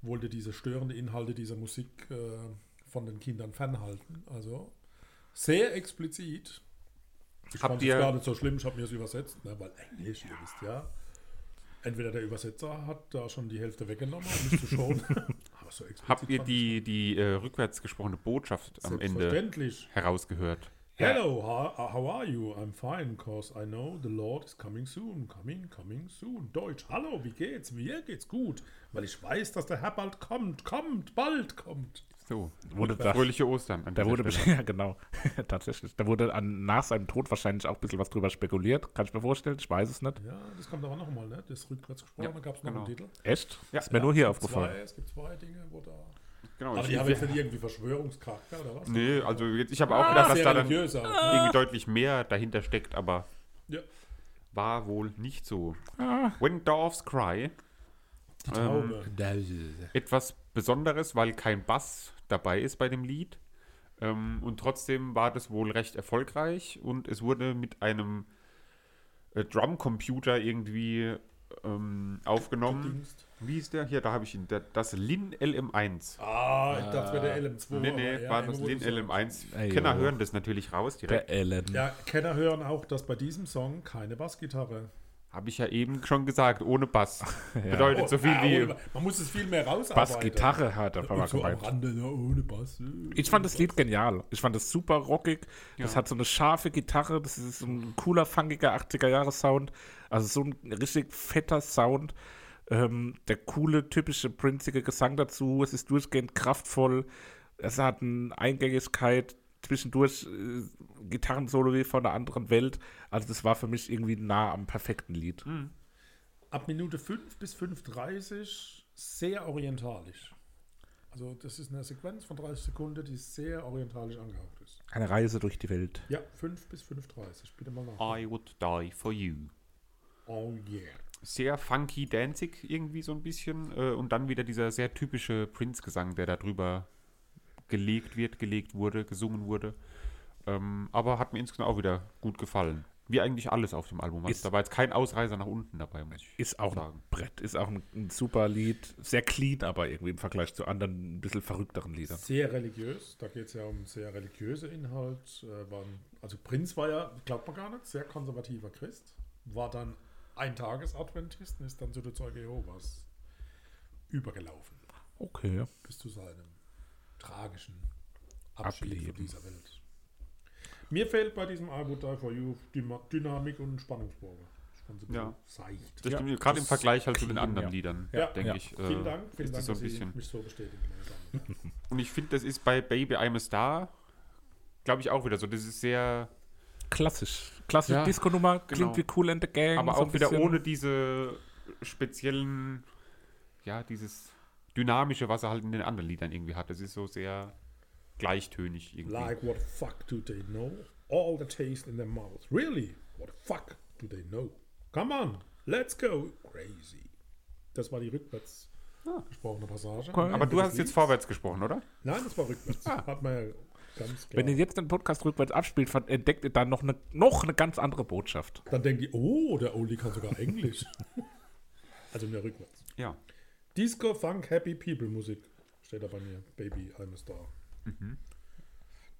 wollte diese störenden Inhalte dieser Musik äh, von den Kindern fernhalten. Also sehr explizit. Ich fand es gar nicht so schlimm, ich habe mir es übersetzt, ne, weil Englisch, ihr wisst ja. Entweder der Übersetzer hat da schon die Hälfte weggenommen, zu schonen. Aber so explizit Habt ihr die, die äh, rückwärts gesprochene Botschaft am Ende herausgehört? Hello, how, how are you? I'm fine, cause I know the Lord is coming soon. Coming, coming soon. Deutsch. Hallo, wie geht's? Mir geht's gut. Weil ich weiß, dass der Herr bald kommt. Kommt, bald kommt. So, Wurde da, fröhliche Ostern. Da wurde, ja genau, tatsächlich. Da wurde an, nach seinem Tod wahrscheinlich auch ein bisschen was drüber spekuliert. Kann ich mir vorstellen, ich weiß es nicht. Ja, das kommt aber nochmal, ne? Das rückwärts gesprochen, Ja, da gab es noch genau. einen Titel. Echt? Ja. ist mir Ja, nur hier aufgefallen. Zwei, es gibt zwei Dinge, wo da. Genau, Aber ich, die haben jetzt nicht irgendwie Verschwörungscharakter oder was? nee, also jetzt, ich habe auch Ah, gedacht, dass da dann auch, ne? irgendwie deutlich mehr dahinter steckt, aber Ja. war wohl nicht so. Ah. When Doves Cry, Die Taube. etwas Besonderes, weil kein Bass dabei ist bei dem Lied. Ähm, und trotzdem war das wohl recht erfolgreich und es wurde mit einem äh, Drumcomputer irgendwie ähm, aufgenommen. Wie ist der? Hier, da habe ich ihn. Der, das Lin LM1. Ah, ich dachte, es wäre der LM2. nee, nee, ja, war das Lin du sagst. LM1. Ey, Kenner jo. hören das natürlich raus direkt. Der Ellen. Ja, Kenner hören auch, dass bei diesem Song keine Bassgitarre. Habe ich ja eben schon gesagt, ohne Bass. Ja. Bedeutet so viel Ah, wie. Man muss es viel mehr rausarbeiten. Bassgitarre hat er Und so gemeint. Rande, ja, ohne Bass. äh, Ich fand das Lied genial. Ich fand es super rockig. Das Ja. hat so eine scharfe Gitarre. Das ist so ein cooler, funkiger 80er-Jahre-Sound. Also so ein richtig fetter Sound. Ähm, der coole, typische, prinzige Gesang dazu. Es ist durchgehend kraftvoll. Es hat eine Eingängigkeit. Zwischendurch äh, Gitarrensolo wie von einer anderen Welt. Also das war für mich irgendwie nah am perfekten Lied. Ab Minute 5 bis 5.30 sehr orientalisch. Also das ist eine Sequenz von 30 Sekunden, die sehr orientalisch angehaucht ist. Eine Reise durch die Welt. Ja, 5 bis 5.30 Bitte mal nach. I would die for you. Oh yeah. Sehr funky, danzig irgendwie so ein bisschen. Äh, und dann wieder dieser sehr typische Prince-Gesang, der da drüber gelegt wird, gelegt wurde, gesungen wurde. Ähm, aber hat mir insgesamt auch wieder gut gefallen. Wie eigentlich alles auf dem Album. Also Ist- da war jetzt kein Ausreißer nach unten dabei, muss ich Ist auch ein sagen. Brett, ist auch ein, ein super Lied. Sehr clean, aber irgendwie im Vergleich zu anderen ein bisschen verrückteren Liedern. Sehr religiös, da geht es ja um sehr religiöse Inhalt. Äh, waren, also Prinz war ja, glaubt man gar nicht, sehr konservativer Christ, war dann ein Tagesadventist und ist dann zu der Zeuge Jehovas übergelaufen Okay. bis zu seinem tragischen Abschied Ableben. von dieser Welt. Mir fehlt bei diesem I Would Die For You Dynamik und Spannungsbogen. Ja. seicht. Das Ja, stimmt, gerade im Vergleich halt zu den anderen ja. Liedern, Ja, denke ja. ich. Vielen äh, Dank, vielen ist Dank, das so ein dass Sie bisschen. mich so bestätigen, meine Damen und ich finde, das ist bei Baby I'm a Star, glaube ich, auch wieder so. Das ist sehr, Klassisch. Klassische Ja, Disco-Nummer, klingt genau. wie Cool and the Gang. aber so auch wieder ohne diese speziellen, ja, dieses dynamische, was er halt in den anderen Liedern irgendwie hat. Das ist so sehr gleichtönig irgendwie. Like, what the fuck do they know? All the taste in their mouth. Really? What the fuck do they know? Come on, let's go crazy. Das war die rückwärts Ah. gesprochene Passage. Okay. Aber du hast jetzt vorwärts gesprochen, oder? Nein, das war rückwärts. Hat man ja ganz klar. Wenn ihr jetzt den Podcast rückwärts abspielt, entdeckt ihr dann noch eine, noch eine ganz andere Botschaft. Dann denkt ihr, oh, der Oli kann sogar Englisch. also mehr rückwärts. Ja. Disco, Funk, Happy People Musik. Steht da bei mir. Baby, I'm a Star.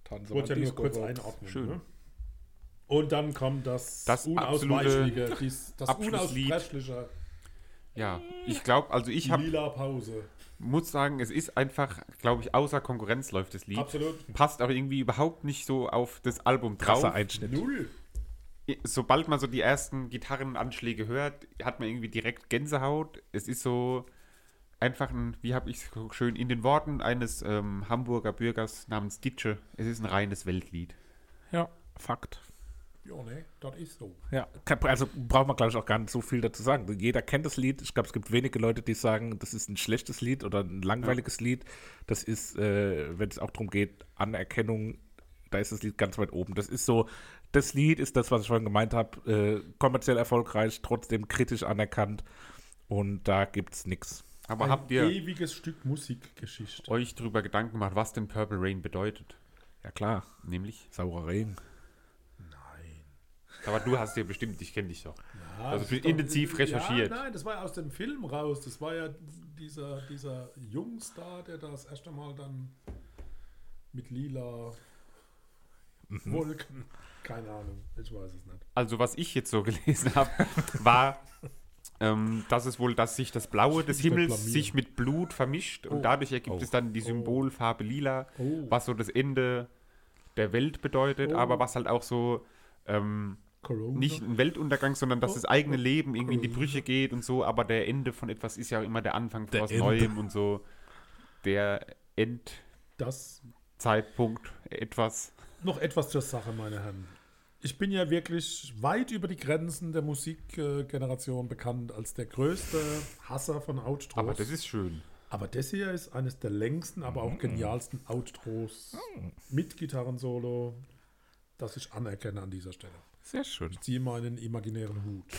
Tanze Wollte ja nur kurz einordnen. Schön. Ne? Und dann kommt das, Das unausweichliche, dies, das unaussprechliche Ja, ich glaube, also ich hab, lila Pause. muss sagen, es ist einfach, glaube ich, außer Konkurrenz läuft das Lied. Absolut. Passt aber irgendwie überhaupt nicht so auf das Album drauf. Krasser Einschnitt. Null. Sobald man so die ersten Gitarrenanschläge hört, hat man irgendwie direkt Gänsehaut. Es ist so einfach ein, wie habe ich es so schön in den Worten eines ähm, Hamburger Bürgers namens Ditsche, es ist ein reines Weltlied. Ja, Fakt. Ja, ne, das ist so. Ja, also braucht man, glaube ich, auch gar nicht so viel dazu sagen. Jeder kennt das Lied. Ich glaube, es gibt wenige Leute, die sagen, das ist ein schlechtes Lied oder ein langweiliges Lied. Das ist, äh, wenn es auch darum geht, Anerkennung, da ist das Lied ganz weit oben. Das ist so, das Lied ist das, was ich vorhin gemeint habe, äh, kommerziell erfolgreich, trotzdem kritisch anerkannt und da gibt es nichts. Aber Ein habt ihr ewiges Stück Musikgeschichte. euch darüber Gedanken gemacht, was denn Purple Rain bedeutet? Ja klar, Nämlich, saurer Regen. Nein. aber du hast ja bestimmt, ich kenne dich doch. Ja, Also das ist intensiv recherchiert. Ja, nein, das war ja aus dem Film raus. Das war ja dieser, dieser Jungstar, der das erste Mal dann mit lila Mhm. Wolken. Keine Ahnung, ich weiß es nicht. Also was ich jetzt so gelesen habe, war, ähm, dass es wohl, dass sich das Blaue des Himmels sich mit Blut vermischt und dadurch ergibt es dann die Symbolfarbe Lila, Oh. was so das Ende der Welt bedeutet, Oh. aber was halt auch so ähm, nicht ein Weltuntergang, sondern dass Oh, das eigene oh, Leben irgendwie in die. Brüche geht und so, aber der Ende von etwas ist ja immer der Anfang von Der was Ende. Neuem und so. Der Endzeitpunkt das etwas. noch etwas zur Sache, meine Herren. Ich bin ja wirklich weit über die Grenzen der Musikgeneration bekannt als der größte Hasser von Outros. Aber das ist schön. Aber das hier ist eines der längsten, aber auch genialsten Outros mit Gitarrensolo, das ich anerkenne an dieser Stelle. Sehr schön. Ich ziehe meinen imaginären Hut.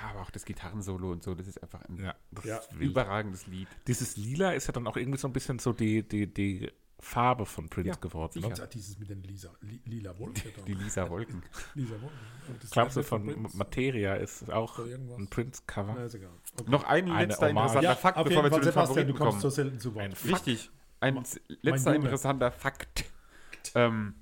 Ja, aber auch das Gitarrensolo und so, das ist einfach ein Ja, das Ja. überragendes Lied. Dieses Lila ist ja dann auch irgendwie so ein bisschen so die, die, die Farbe von Prince Ja, geworden. sicher. Ne? Und dieses mit den Lisa, li, lila Wolke da. Die Lisa Wolken. Lisa Wolke. Und das Glaubst du, von Prince? Materia ist auch ein Prince-Cover? Okay. Noch ein Eine letzter Hommage. interessanter Ja, Fakt, bevor wir zu den Sebastian, du Favoriten kommst so kommen. selten zu Wort. Ein Richtig. Ein s- letzter interessanter Fakt. Ähm,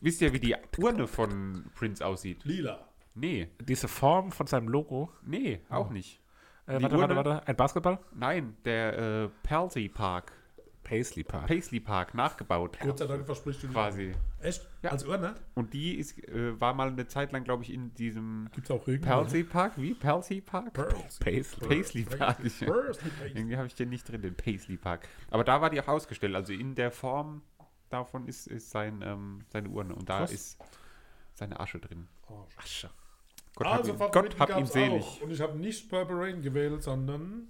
wisst ihr, wie die Urne von Prince aussieht? Lila. Nee, Diese Form von seinem Logo. nee, auch nicht. Äh, Die warte, warte, Urne? warte. Ein Basketball? Nein, der äh, Paisley Park, Paisley Park. Paisley Park, nachgebaut Gott sei Dank versprichst du nicht. quasi. Echt? Ja. Als Urne? Und die ist, äh, war mal eine Zeit lang, glaube ich, in diesem Gibt es auch Regen? Paisley Park. Wie? Paisley Park? Pearls. Paisley. Paisley Park. Paisley. Paisley. Irgendwie habe ich den nicht drin, den Paisley Park. Aber da war die auch ausgestellt. Also in der Form davon ist, ist sein, ähm, seine Urne. Und da Krass. ist seine Asche drin. Arsch. Asche. Gott Also, hab ihn, Gott hab ihn selig. Auch. Und ich habe nicht Purple Rain gewählt, sondern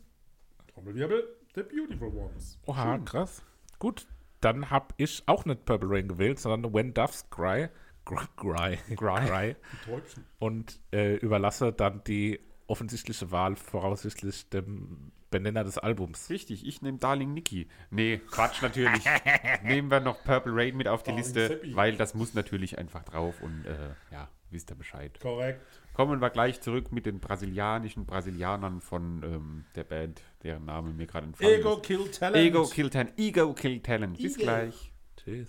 Trommelwirbel, The Beautiful Ones. Oha, krass. Gut, dann habe ich auch nicht Purple Rain gewählt, sondern When Doves Cry. Gr Cry. Cry. Täubchen. Und äh, überlasse dann die offensichtliche Wahl voraussichtlich dem Benenner des Albums. Richtig, ich nehme Darling Nikki. Nee, Quatsch natürlich. Nehmen wir noch Purple Rain mit auf die Darling Liste, Seppi. weil das muss natürlich einfach drauf und äh, ja, wisst ihr Bescheid. Korrekt. Kommen wir gleich zurück mit den brasilianischen Brasilianern von ähm, der Band, deren Name mir gerade entfallen Ego ist. Kill Talent. Ego Kill Talent. Ego Kill Talent. Bis Ego. gleich. Tschüss.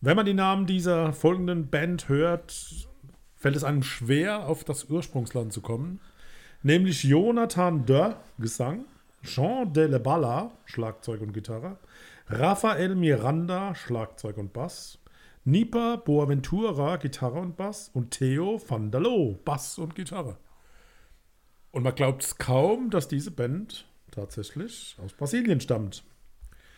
Wenn man die Namen dieser folgenden Band hört, fällt es einem schwer, auf das Ursprungsland zu kommen. Nämlich Jonathan Dörr, Gesang, Jean de la Balla, Schlagzeug und Gitarre, Rafael Miranda, Schlagzeug und Bass, Nipa Boaventura, Gitarre und Bass und Theo van der Loo, Bass und Gitarre. Und man glaubt es kaum, dass diese Band tatsächlich aus Brasilien stammt.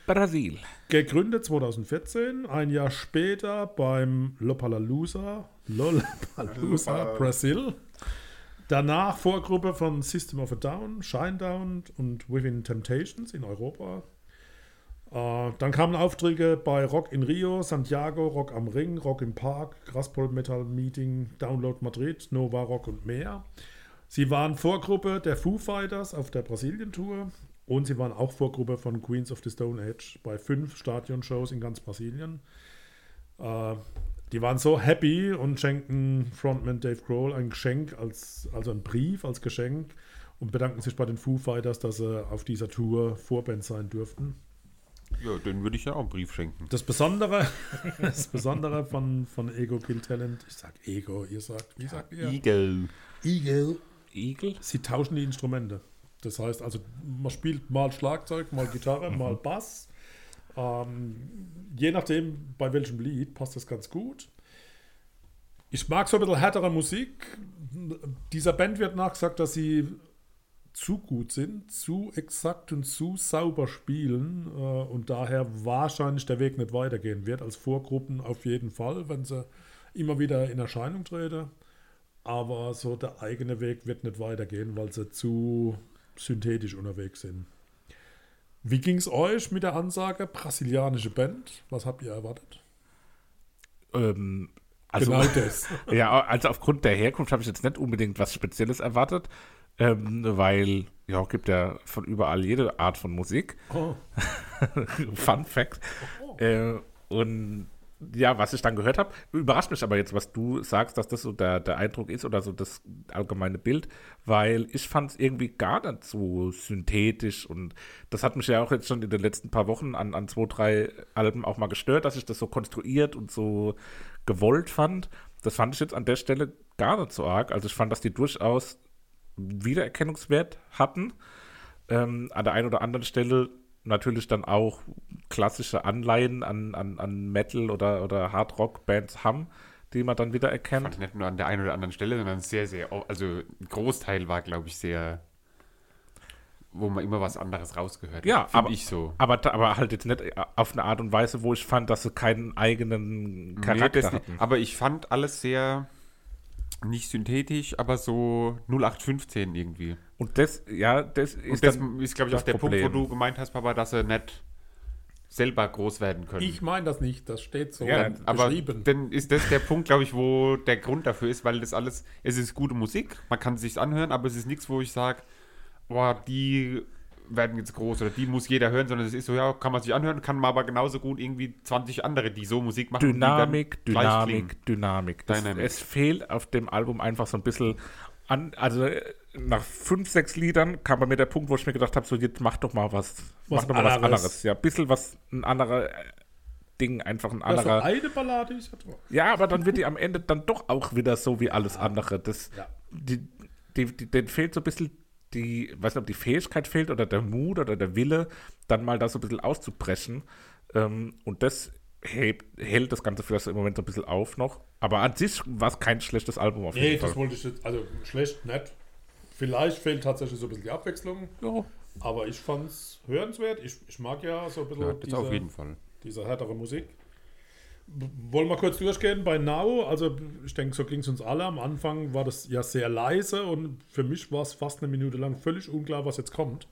Brasil. Gegründet 2014, ein Jahr später beim Lollapalooza, Lollapalooza Brasil. Danach Vorgruppe von System of a Down, Shinedown und Within Temptations in Europa. Äh, dann kamen Aufträge bei Rock in Rio, Santiago, Rock am Ring, Rock im Park, Graspol Metal Meeting, Download Madrid, Nova Rock und mehr. Sie waren Vorgruppe der Foo Fighters auf der Brasilien-Tour und sie waren auch Vorgruppe von Queens of the Stone Age bei fünf Stadionshows in ganz Brasilien. Äh, die waren so happy und schenkten Frontman Dave Grohl ein Geschenk, als, also einen Brief als Geschenk und bedanken sich bei den Foo Fighters, dass sie auf dieser Tour Vorband sein durften. Ja, den würde ich ja auch einen Brief schenken. Das Besondere, das Besondere von, von Ego Kill Talent, ich sag Ego, ihr sagt, wie sagt ihr? Eagle. Ego. Igel? Sie tauschen die Instrumente. Das heißt, also man spielt mal Schlagzeug, mal Gitarre, mal Bass. Ähm, je nachdem, bei welchem Lied, passt das ganz gut. Ich mag so ein bisschen härtere Musik. Dieser Band wird nachgesagt, dass sie zu gut sind, zu exakt und zu sauber spielen äh, und daher wahrscheinlich der Weg nicht weitergehen wird. Als Vorgruppen auf jeden Fall, wenn sie immer wieder in Erscheinung treten. Aber so der eigene Weg wird nicht weitergehen, weil sie zu synthetisch unterwegs sind. Wie ging es euch mit der Ansage brasilianische Band? Was habt ihr erwartet? Ähm, also, genau das. ja, also aufgrund der Herkunft habe ich jetzt nicht unbedingt was Spezielles erwartet, ähm, weil ja, gibt ja von überall jede Art von Musik. Oh. Fun Fact. Äh, und ja, was ich dann gehört habe, überrascht mich aber jetzt, was du sagst, dass das so der, der Eindruck ist oder so das allgemeine Bild, weil ich fand es irgendwie gar nicht so synthetisch und das hat mich ja auch jetzt schon in den letzten paar Wochen an, an zwei, drei Alben auch mal gestört, dass ich das so konstruiert und so gewollt fand. Das fand ich jetzt an der Stelle gar nicht so arg. Also ich fand, dass die durchaus Wiedererkennungswert hatten. Ähm, an der einen oder anderen Stelle natürlich dann auch klassische Anleihen an, an, an Metal- oder, oder Hard-Rock-Bands haben, die man dann wieder Fand erkennt. ich nicht nur an der einen oder anderen Stelle, sondern sehr, sehr, also ein Großteil war, glaube ich, sehr, wo man immer was anderes rausgehört Ja, hat. Aber- ich so. Aber, aber halt jetzt nicht auf eine Art und Weise, wo ich fand, dass sie keinen eigenen Charakter Nee, hatten. nicht. aber ich fand alles sehr nicht synthetisch, aber so 0815 irgendwie. Und das, ja, das ist Und das dann ist, glaube ich, das auch der Problem. Punkt, wo du gemeint hast, Papa, dass sie nicht selber groß werden können. Ich meine das nicht, das steht so Ja, aber beschrieben. dann ist das der Punkt, glaube ich, wo der Grund dafür ist, weil das alles, es ist gute Musik, man kann es sich anhören, aber es ist nichts, wo ich sage, boah, die werden jetzt groß oder die muss jeder hören, sondern es ist so, ja, kann man sich anhören, kann man aber genauso gut irgendwie 20 andere, die so Musik machen. und die Dynamik. Dynamik, Dynamik. Es, Dynamik. es fehlt auf dem Album einfach so ein bisschen an, also nach fünf, sechs Liedern kam bei mir der Punkt, wo ich mir gedacht habe, so jetzt mach doch mal was, Was mach doch mal was anderes. anderes. Ja, ein bisschen was, ein anderer äh, Ding, einfach ein Ja, so anderer. eine Ballade ist. Ja, aber dann wird die am Ende dann doch auch wieder so wie alles andere. Das, Ja. die, die, die, denen fehlt so ein bisschen die, weiß nicht, ob die Fähigkeit fehlt oder der Mut oder der Wille, dann mal da so ein bisschen auszubrechen. Ähm, und das hält, hält das Ganze vielleicht im Moment so ein bisschen auf noch. Aber an sich war es kein schlechtes Album auf Nee, jeden das Fall. wollte ich jetzt, also schlecht, nett. Vielleicht fehlt tatsächlich so ein bisschen die Abwechslung, Ja. aber ich fand es hörenswert. Ich, ich mag ja so ein bisschen Ja, das auf diese, jeden Fall. diese härtere Musik. Wollen wir kurz durchgehen bei Now? Also, ich denke, so ging es uns alle. Am Anfang war das ja sehr leise und für mich war es fast eine Minute lang völlig unklar, was jetzt kommt.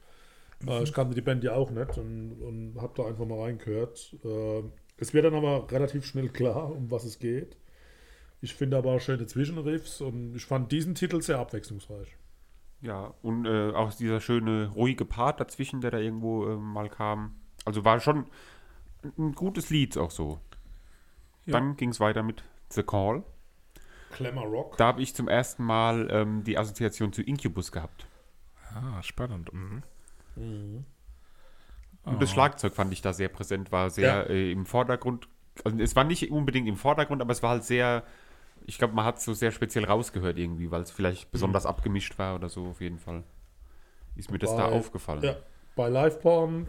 Äh, ich kannte die Band ja auch nicht und, und habe da einfach mal reingehört. Äh, es wird dann aber relativ schnell klar, um was es geht. Ich finde aber auch schöne Zwischenriffs und ich fand diesen Titel sehr abwechslungsreich. Ja, und äh, auch dieser schöne, ruhige Part dazwischen, der da irgendwo äh, mal kam. Also war schon ein gutes Lied auch so. Ja. Dann ging es weiter mit The Call. Glamour Rock. Da habe ich zum ersten Mal ähm, die Assoziation zu Incubus gehabt. Ah, spannend. Mhm. Und das Schlagzeug fand ich da sehr präsent, war sehr äh, im Vordergrund. Also es war nicht unbedingt im Vordergrund, aber es war halt sehr, ich glaube, man hat es so sehr speziell rausgehört irgendwie, weil es vielleicht besonders abgemischt war oder so auf jeden Fall. Ist mir das da Bei- aufgefallen. Ja, bei Live Porn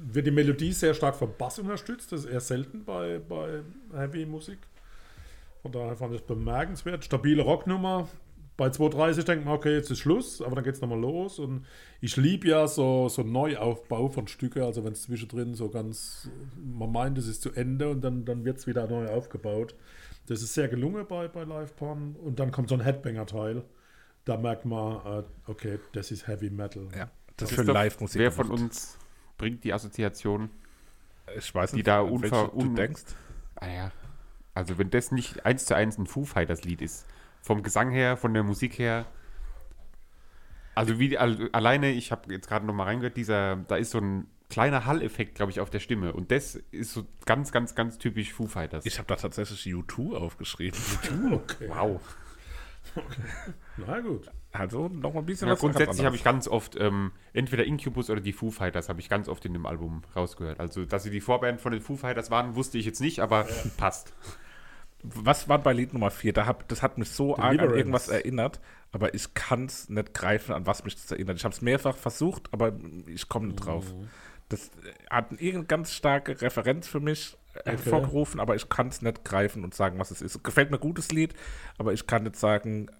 wird die Melodie sehr stark vom Bass unterstützt. Das ist eher selten bei, bei Heavy Musik. Von daher fand ich es bemerkenswert. Stabile Rocknummer. Bei 2.30 denkt man, okay, jetzt ist Schluss, aber dann geht es nochmal los. Und ich liebe ja so, so Neuaufbau von Stücke, also wenn es zwischendrin so ganz, man meint, es ist zu Ende und dann, dann wird es wieder neu aufgebaut. Das ist sehr gelungen bei, bei Live Porn. Und dann kommt so ein Headbanger-Teil. Da merkt man, äh, okay, das ist Heavy Metal. Ja, das ist Christoph, für Live-Musik. Wer von gemacht. uns bringt die Assoziation? ich weiß die nicht, da an welche unver- du denkst. Ah ja. Also wenn das nicht eins zu eins ein Foo Fighters Lied ist, vom Gesang her, von der Musik her. Also wie al- alleine, ich habe jetzt gerade noch mal reingehört, dieser, da ist so ein kleiner Hall-Effekt, glaube ich, auf der Stimme. Und das ist so ganz, ganz, ganz typisch Foo Fighters. Ich habe da tatsächlich U2 aufgeschrieben. Okay. wow. Na gut. Also noch mal ein bisschen Ja, was grundsätzlich habe ich ganz oft ähm, entweder Incubus oder die Foo Fighters habe ich ganz oft in dem Album rausgehört. Also, dass sie die Vorband von den Foo Fighters waren, wusste ich jetzt nicht, aber passt. Was war bei Lied Nummer 4? Da hab, das hat mich so arg an irgendwas erinnert, aber ich kann es nicht greifen, an was mich das erinnert. Ich habe es mehrfach versucht, aber ich komme nicht drauf. Mhm. Das äh, hat irgendeine ganz starke Referenz für mich äh, hervorgerufen, aber ich kann es nicht greifen und sagen, was es ist. Gefällt mir gutes Lied, aber ich kann nicht sagen,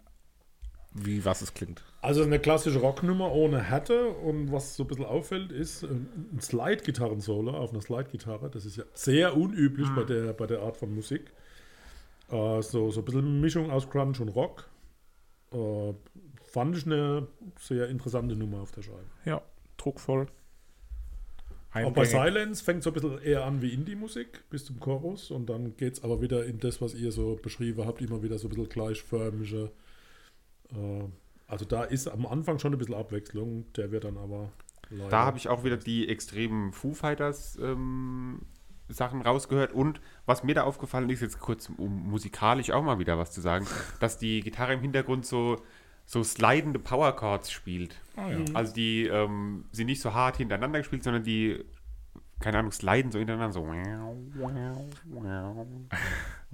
wie was es klingt. Also eine klassische Rocknummer ohne Härte und was so ein bisschen auffällt, ist ein Slide-Gitarren-Solo auf einer Slide-Gitarre. Das ist ja sehr unüblich bei, der, bei der Art von Musik. Äh, so, so ein bisschen Mischung aus Grunge und Rock. Äh, fand ich eine sehr interessante Nummer auf der Scheibe. Ja, druckvoll. Auch bei. Silence fängt so ein bisschen eher an wie Indie-Musik bis zum Chorus und dann geht es aber wieder in das, was ihr so beschrieben habt, immer wieder so ein bisschen gleichförmige. Äh, also da ist am Anfang schon ein bisschen Abwechslung, der wird dann aber leider. Da habe ich auch wieder die extremen Foo Fighters ähm, Sachen rausgehört und was mir da aufgefallen ist, jetzt kurz um musikalisch auch mal wieder was zu sagen, dass die Gitarre im Hintergrund so, so slidende Power Chords spielt. Ah, ja. Also die ähm, sind nicht so hart hintereinander gespielt, sondern die, keine Ahnung, sliden so hintereinander so.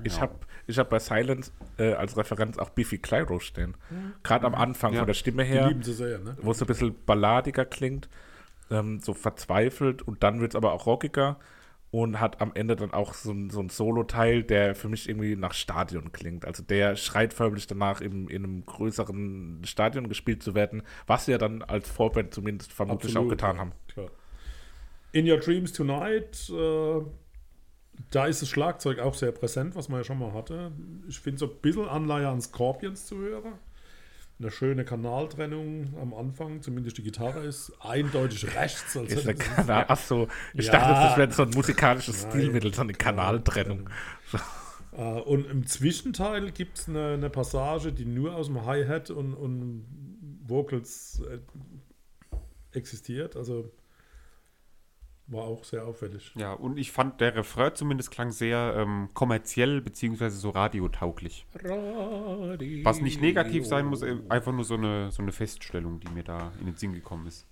Ich habe ich hab bei Silence äh, als Referenz auch Biffy Clyro stehen. Gerade am Anfang Ja. von der Stimme her. lieben sie sehr, ne? wo es so ein bisschen balladiger klingt, ähm, so verzweifelt und dann wird es aber auch rockiger und hat am Ende dann auch so, ein- so ein Solo-Teil, der für mich irgendwie nach Stadion klingt. Also der schreit förmlich danach, im, in einem größeren Stadion gespielt zu werden, was sie ja dann als Vorband zumindest vermutlich auch getan haben. Klar. In Your Dreams Tonight, äh, da ist das Schlagzeug auch sehr präsent, was man ja schon mal hatte. Ich finde so ein bisschen Anleihe an Scorpions zu hören. Eine schöne Kanaltrennung am Anfang, zumindest die Gitarre ist eindeutig rechts. Also Ist das Kanal, ach so, ich Ja. dachte, das wäre so ein musikalisches Nein. Stilmittel, so eine Kanaltrennung. Äh, und im Zwischenteil gibt es eine, eine Passage, die nur aus dem Hi-Hat und, und Vocals äh, existiert. Also war auch sehr auffällig. Ja, und ich fand, der Refrain zumindest klang sehr ähm, kommerziell beziehungsweise so radiotauglich. Was nicht negativ sein muss, äh, einfach nur so eine, so eine Feststellung, die mir da in den Sinn gekommen ist.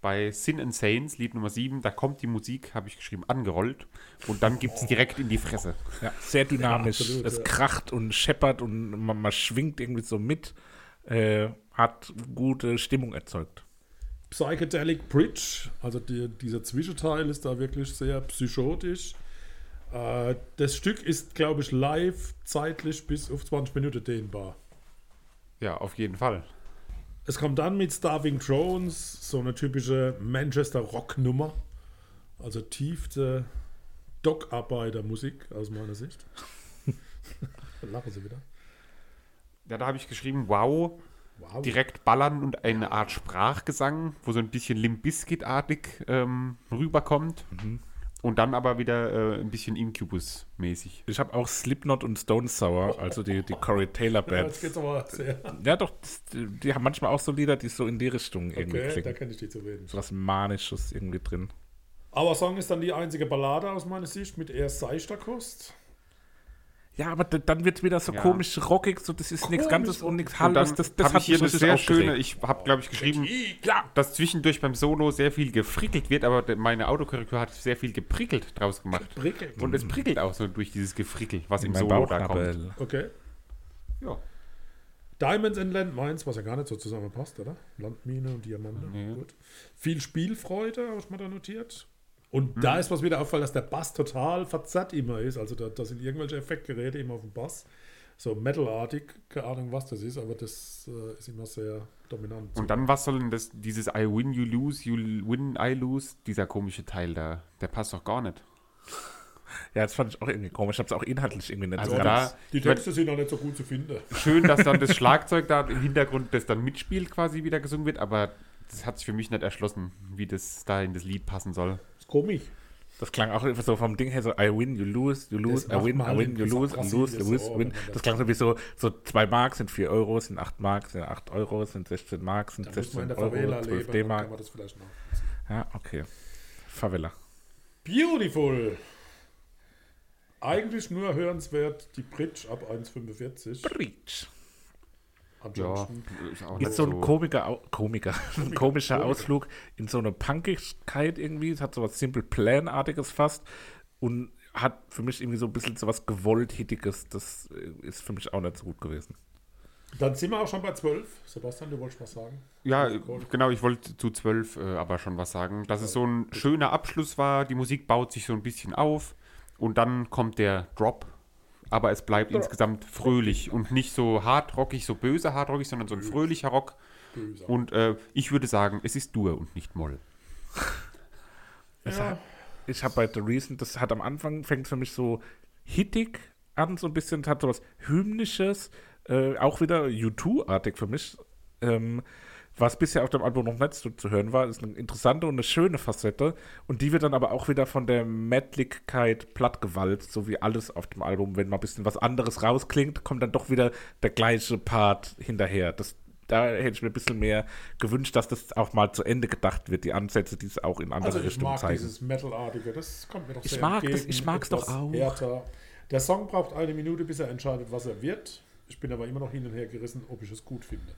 Bei Sin and Saints, Lied Nummer 7, da kommt die Musik, habe ich geschrieben, angerollt und dann gibt es direkt in die Fresse. Ja, sehr dynamisch. Ja, absolut, es ja. kracht und scheppert und man, man schwingt irgendwie so mit. Äh, hat gute Stimmung erzeugt. Psychedelic Bridge, also die, dieser Zwischenteil ist da wirklich sehr psychotisch. Äh, das Stück ist, glaube ich, live zeitlich bis auf 20 Minuten dehnbar. Ja, auf jeden Fall. Es kommt dann mit Starving Drones, so eine typische Manchester Rock-Nummer. Also tiefste Dockarbeiter-Musik aus meiner Sicht. Lachen Sie wieder. Ja, da habe ich geschrieben, wow, Wow. direkt ballern und eine Art Sprachgesang, wo so ein bisschen Limp Bizkit-artig ähm, rüberkommt. Und dann aber wieder äh, ein bisschen Incubus-mäßig. Ich habe auch Slipknot und Stone Sour, also die, die Corey Taylor Ja, Bands. sehr. Ja, doch, das, die haben manchmal auch so Lieder, die so in die Richtung irgendwie Okay, da klingen. kenne ich die zu wenig. So was Manisches irgendwie drin. Aber Song ist dann die einzige Ballade aus meiner Sicht mit eher seichter Kost. Ja, aber dann wird wieder so Ja. komisch rockig, so das ist nichts Ganzes und nichts Halbes. Das, das habe hat ich hier eine sehr aufgeregt. schöne, ich habe, glaube ich, geschrieben, Ja, dass zwischendurch beim Solo sehr viel gefrickelt wird, aber meine Autokorrektur hat sehr viel geprickelt draus gemacht. Prickelt. Und es prickelt auch so durch dieses Gefrickel, was im Solo da kommt. Okay. Ja. Diamonds and Landmines, was ja gar nicht so zusammenpasst, oder? Landmine und Diamante. Nee. Gut. Viel Spielfreude, habe ich mal da notiert. Und Mhm. da ist was wieder auffällt, dass der Bass total verzerrt immer ist. Also da, da sind irgendwelche Effektgeräte immer auf dem Bass. So Metal-artig, keine Ahnung, was das ist, aber das äh, ist immer sehr dominant. Und dann, was soll denn das, dieses I win, you lose, you win, I lose, dieser komische Teil da, der passt doch gar nicht. Ja, das fand ich auch irgendwie komisch. Ich habe es auch inhaltlich irgendwie nicht Also so da- die Texte sind auch nicht so gut zu finden. Schön, dass dann das Schlagzeug da im Hintergrund, das dann mitspielt, quasi wieder gesungen wird, aber das hat sich für mich nicht erschlossen, wie das da in das Lied passen soll. ist komisch. Das klang auch einfach so vom Ding her so, I win, you lose, you lose, Das I win, I win, you lose, I lose, you so, lose, wenn win. das Das klang so wie so, so 2 Mark sind 4 Euro, sind 8 Mark, sind 8 Euro, sind 16 Mark, sind Da muss man 16 in der Euro, Favela 12 leben, dann D-Mark. das. Ja, okay. Favela. Beautiful. Eigentlich nur hörenswert die Bridge ab 1,45. Breach. Ja, ist auch Ist so ein Komiker, Komiker, ein komischer Komiker. Ausflug in so eine Punkigkeit irgendwie. Es hat so was Simple Plan-artiges fast und hat für mich irgendwie so ein bisschen so was gewollt-hittiges. Das äh, ist für mich auch nicht so gut gewesen. Dann sind wir auch schon bei 12. Sebastian, du wolltest was sagen? Ja, genau, ich wollte zu zwölf äh, aber schon was sagen. Dass es so ein schöner Abschluss war, die Musik baut sich so ein bisschen auf und dann kommt der Drop, aber es bleibt insgesamt fröhlich und nicht so hardrockig, so böse hardrockig, sondern so ein fröhlicher Rock. Böse. Und äh, ich würde sagen, es ist Dur und nicht Moll. Ja. hat, ich habe bei The Reason, das hat am Anfang, fängt für mich so hittig an, so ein bisschen, es hat so was Hymnisches, äh, auch wieder U2-artig für mich. Ähm, was bisher auf dem Album noch nicht so zu hören war, ist eine interessante und eine schöne Facette. Und die wird dann aber auch wieder von der Mettlichkeit plattgewalzt, so wie alles auf dem Album. Wenn mal ein bisschen was anderes rausklingt, kommt dann doch wieder der gleiche Part hinterher. Das, da hätte ich mir ein bisschen mehr gewünscht, dass das auch mal zu Ende gedacht wird, die Ansätze, die es auch in andere Also ich Richtungen mag zeigen. dieses Metal-artige, das kommt mir doch Ich sehr mag das- entgegen, ich mag's doch etwas auch. Härter. Der Song braucht eine Minute, bis er entscheidet, was er wird. Ich bin aber immer noch hin und her gerissen, ob ich es gut finde.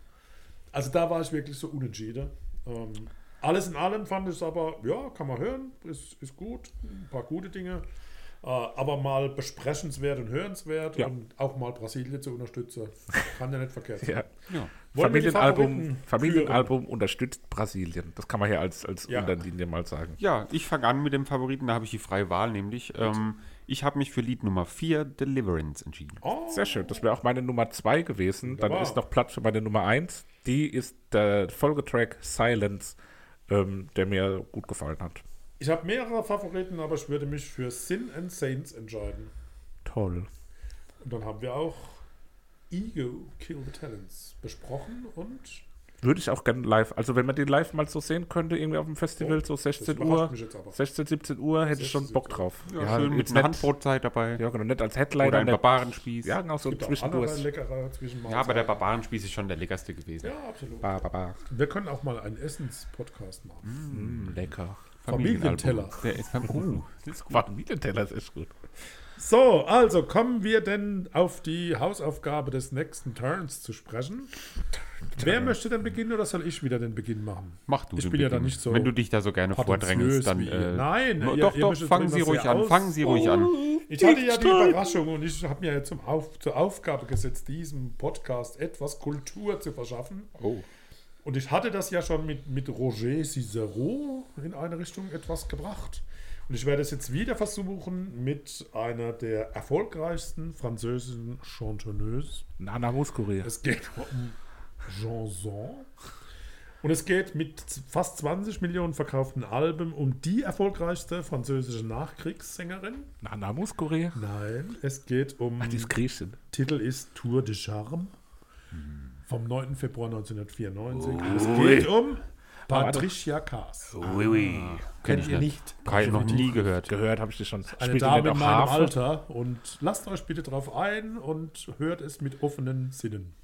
Also da war ich wirklich so unentschieden. Ähm, alles in allem fand ich es aber, ja, kann man hören, ist, ist gut, ein paar gute Dinge. Äh, aber mal besprechenswert und hörenswert Ja. und auch mal Brasilien zu unterstützen, kann ja nicht verkehrt sein. Ja. Ja. Familienalbum, Familienalbum unterstützt Brasilien. Das kann man hier als, als Ja. Unterlinie mal sagen. Ja, ich fange an mit dem Favoriten, da habe ich die freie Wahl, nämlich ähm, ich habe mich für Lied Nummer 4, Deliverance, entschieden. Oh, Sehr schön. Das wäre auch meine Nummer 2 gewesen. Dann ist noch Platz für meine Nummer 1. Die ist der Folgetrack Silence, ähm, der mir gut gefallen hat. ich habe mehrere Favoriten, aber ich würde mich für Sin and Saints entscheiden. Toll. Und dann haben wir auch Ego Kill the Talents besprochen und Würde ich auch gerne live, also wenn man den live mal so sehen könnte, irgendwie auf dem Festival, Oh, so das 16 überrascht Uhr, mich jetzt aber. 16, 17 Uhr, hätte ich schon 16, Bock drauf. Ja, schön mit einer Handbrotzeit dabei. ja, genau, nicht als Headliner. Oder ein Barbarenspieß. ja, genau, so leckere Zwischenmahlzeiten. Ja, aber der Barbarenspieß ist schon der leckerste gewesen. Ja, absolut. Ba, ba, ba. Wir können auch mal einen Essens-Podcast machen. Mm, lecker. Familienteller. Der ist uh, das ist gut. Familienteller ist echt gut. So, also kommen wir denn auf die Hausaufgabe des nächsten Turns zu sprechen. Wer möchte denn beginnen oder soll ich wieder den Beginn machen? Mach du Ich bin ja da Beginn. nicht so Wenn du dich da so gerne vordrängst, dann. Äh, Nein, ihr- doch, ihr doch, fangen Sie ruhig an. Fangen Sie ruhig an. Ich hatte ja die Überraschung und ich habe mir ja zum Auf, zur Aufgabe gesetzt, diesem Podcast etwas Kultur zu verschaffen. Oh. Und ich hatte das ja schon mit, mit Roger Cicero in eine Richtung etwas gebracht. Und ich werde es jetzt wieder versuchen mit einer der erfolgreichsten französischen Chantonneuses. Nana Muskuri. Es geht um Janson. Und es geht mit fast 20 Millionen verkauften Alben um die erfolgreichste französische Nachkriegssängerin. Nana Muskuri. Nein, es geht um. Ach, die ist Griechin. Titel ist Tour de Charme vom 9. Februar 1994. Es Ui. geht um Patricia Kaas. Oui, oui. Kenn Kennt ich ihr nicht. Kein, noch nie gehört. Gehört habe ich das schon. Eine Spielt Dame in meinem Harfe? Alter. Und lasst euch bitte drauf ein und hört es mit offenen Sinnen.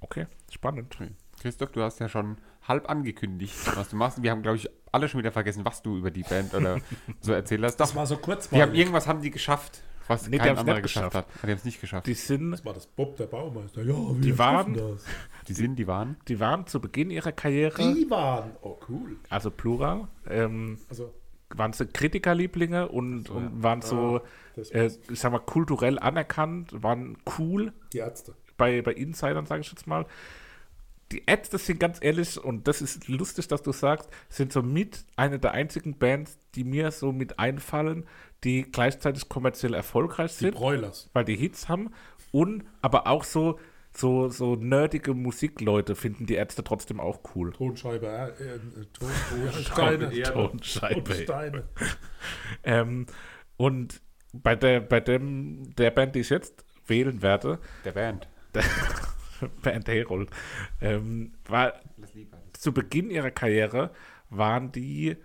Okay, spannend. Christoph, du hast ja schon halb angekündigt, was du machst. Wir haben, glaube ich, alle schon wieder vergessen, was du über die Band oder so erzählt hast. Das Doch, war so kurz. die haben irgendwas haben die geschafft, was Nee, die kein anderer nicht geschafft geschafft. hat. Die haben es nicht geschafft. Die sind, Das war das Bob, der Baumeister. Ja, wir Die waren- das. Die sind, die waren. die waren zu Beginn ihrer Karriere, Die waren. Oh, cool. also Plural, ähm, Also, waren sie Kritikerlieblinge und, und waren so, das äh, ich sag mal, kulturell anerkannt, waren cool die Ärzte. bei, bei Insidern, sage ich jetzt mal. Die Ärzte sind ganz ehrlich, und das ist lustig, dass du sagst, sind so mit eine der einzigen Bands, die mir so mit einfallen, die gleichzeitig kommerziell erfolgreich Die sind, Broilers. weil die Hits haben und aber auch so, so, so nerdige Musikleute finden die Ärzte trotzdem auch cool. Tonscheibe. Äh, äh, Ton, Steine. Tonscheibe. Tonsteine. Ähm, und bei der, bei dem, der Band, die ich jetzt wählen werde, Der Band. Band Herold, ähm, war zu Beginn ihrer Karriere waren die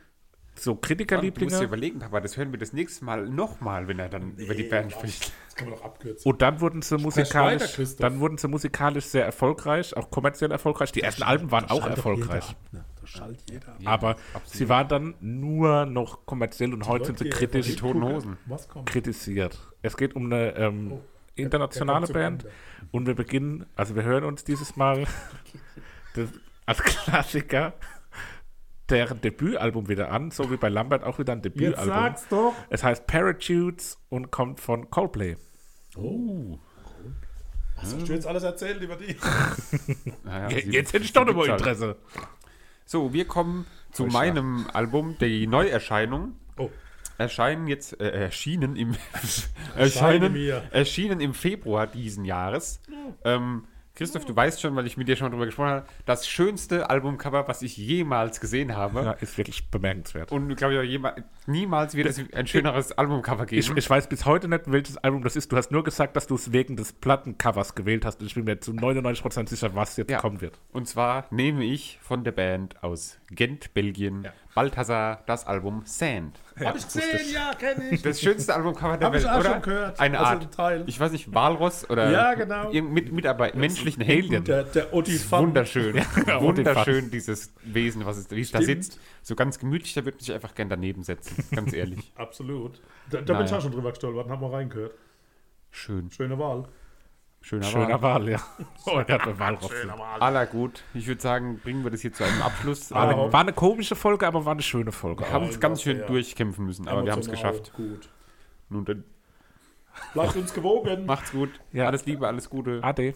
so Du musst dir Kritikerlieblinge überlegen, Papa, das hören wir das nächste Mal nochmal, wenn er dann über die Band spricht. Das kann man doch abkürzen. und dann wurden sie weiter, musikalisch, Christoph. dann wurden sie musikalisch sehr erfolgreich, auch kommerziell erfolgreich. Die ersten Alben waren auch erfolgreich. jeder ab, ne? Das schallt jeder ab. Aber sie waren dann nur noch kommerziell und heute sind sie kritisch Die Toten Hosen. Was kommt? kritisiert. Es geht um eine ähm, Oh, internationale Band und wir beginnen, also wir hören uns dieses Mal das, als Klassiker deren Debütalbum wieder an, so wie bei Lambert auch wieder ein Jetzt Debütalbum. sag's doch. Es heißt Parachutes und kommt von Coldplay. Oh. Was hast du jetzt alles erzählt über die? Naja, sie- Jetzt hätte ich doch nochmal halt. Interesse. So, wir kommen zu Voll meinem Album, die Neuerscheinung. Oh, Erscheinen jetzt, äh, erschienen im Erscheine erschienen, im Februar diesen Jahres. Ähm, Christoph, du weißt schon, weil ich mit dir schon drüber gesprochen habe, das schönste Albumcover, was ich jemals gesehen habe. Ja, ist wirklich bemerkenswert. Und glaube ich auch jema- niemals wird es ein schöneres Albumcover Ich, geben. ich weiß bis heute nicht, welches Album das ist. Du hast nur gesagt, dass du es wegen des Plattencovers gewählt hast. Und ich bin mir zu 99% sicher, was jetzt Ja. kommen wird. Und zwar nehme ich von der Band aus Gent, Belgien, Ja. Balthasar, das Album Sand. hab ich gesehen, ja, kenne ich. Das schönste Albumcover der Hab ich Welt, auch oder? schon gehört. Eine Also Art, ein Teil. ich weiß nicht, Walross oder Ja, genau. mit Mitarbeit, menschlichen Händen. Der, der Otifant. Wunderschön, Ja, wunderschön dieses Wesen, was es, wie es da sitzt. So ganz gemütlich, da würde man sich einfach gern daneben setzen, ganz ehrlich. Absolut. Da, da bin ich Naja. auch schon drüber gestolpert, haben wir reingehört. Schön, Schöne Wahl. Schöner, Schöner Wahl. Wahl, ja. Oh, der hat eine Wahl drauf. Wahl. Aller gut. Ich würde sagen, bringen wir das hier zu einem Abschluss. War Wir eine, war eine komische Folge, aber war eine schöne Folge. haben auch. es ganz schön Ja. durchkämpfen müssen, aber wir haben es geschafft. Gut. Nun, dann Bleibt uns gewogen. macht's gut. Ja. Alles Liebe, alles Gute. Ade.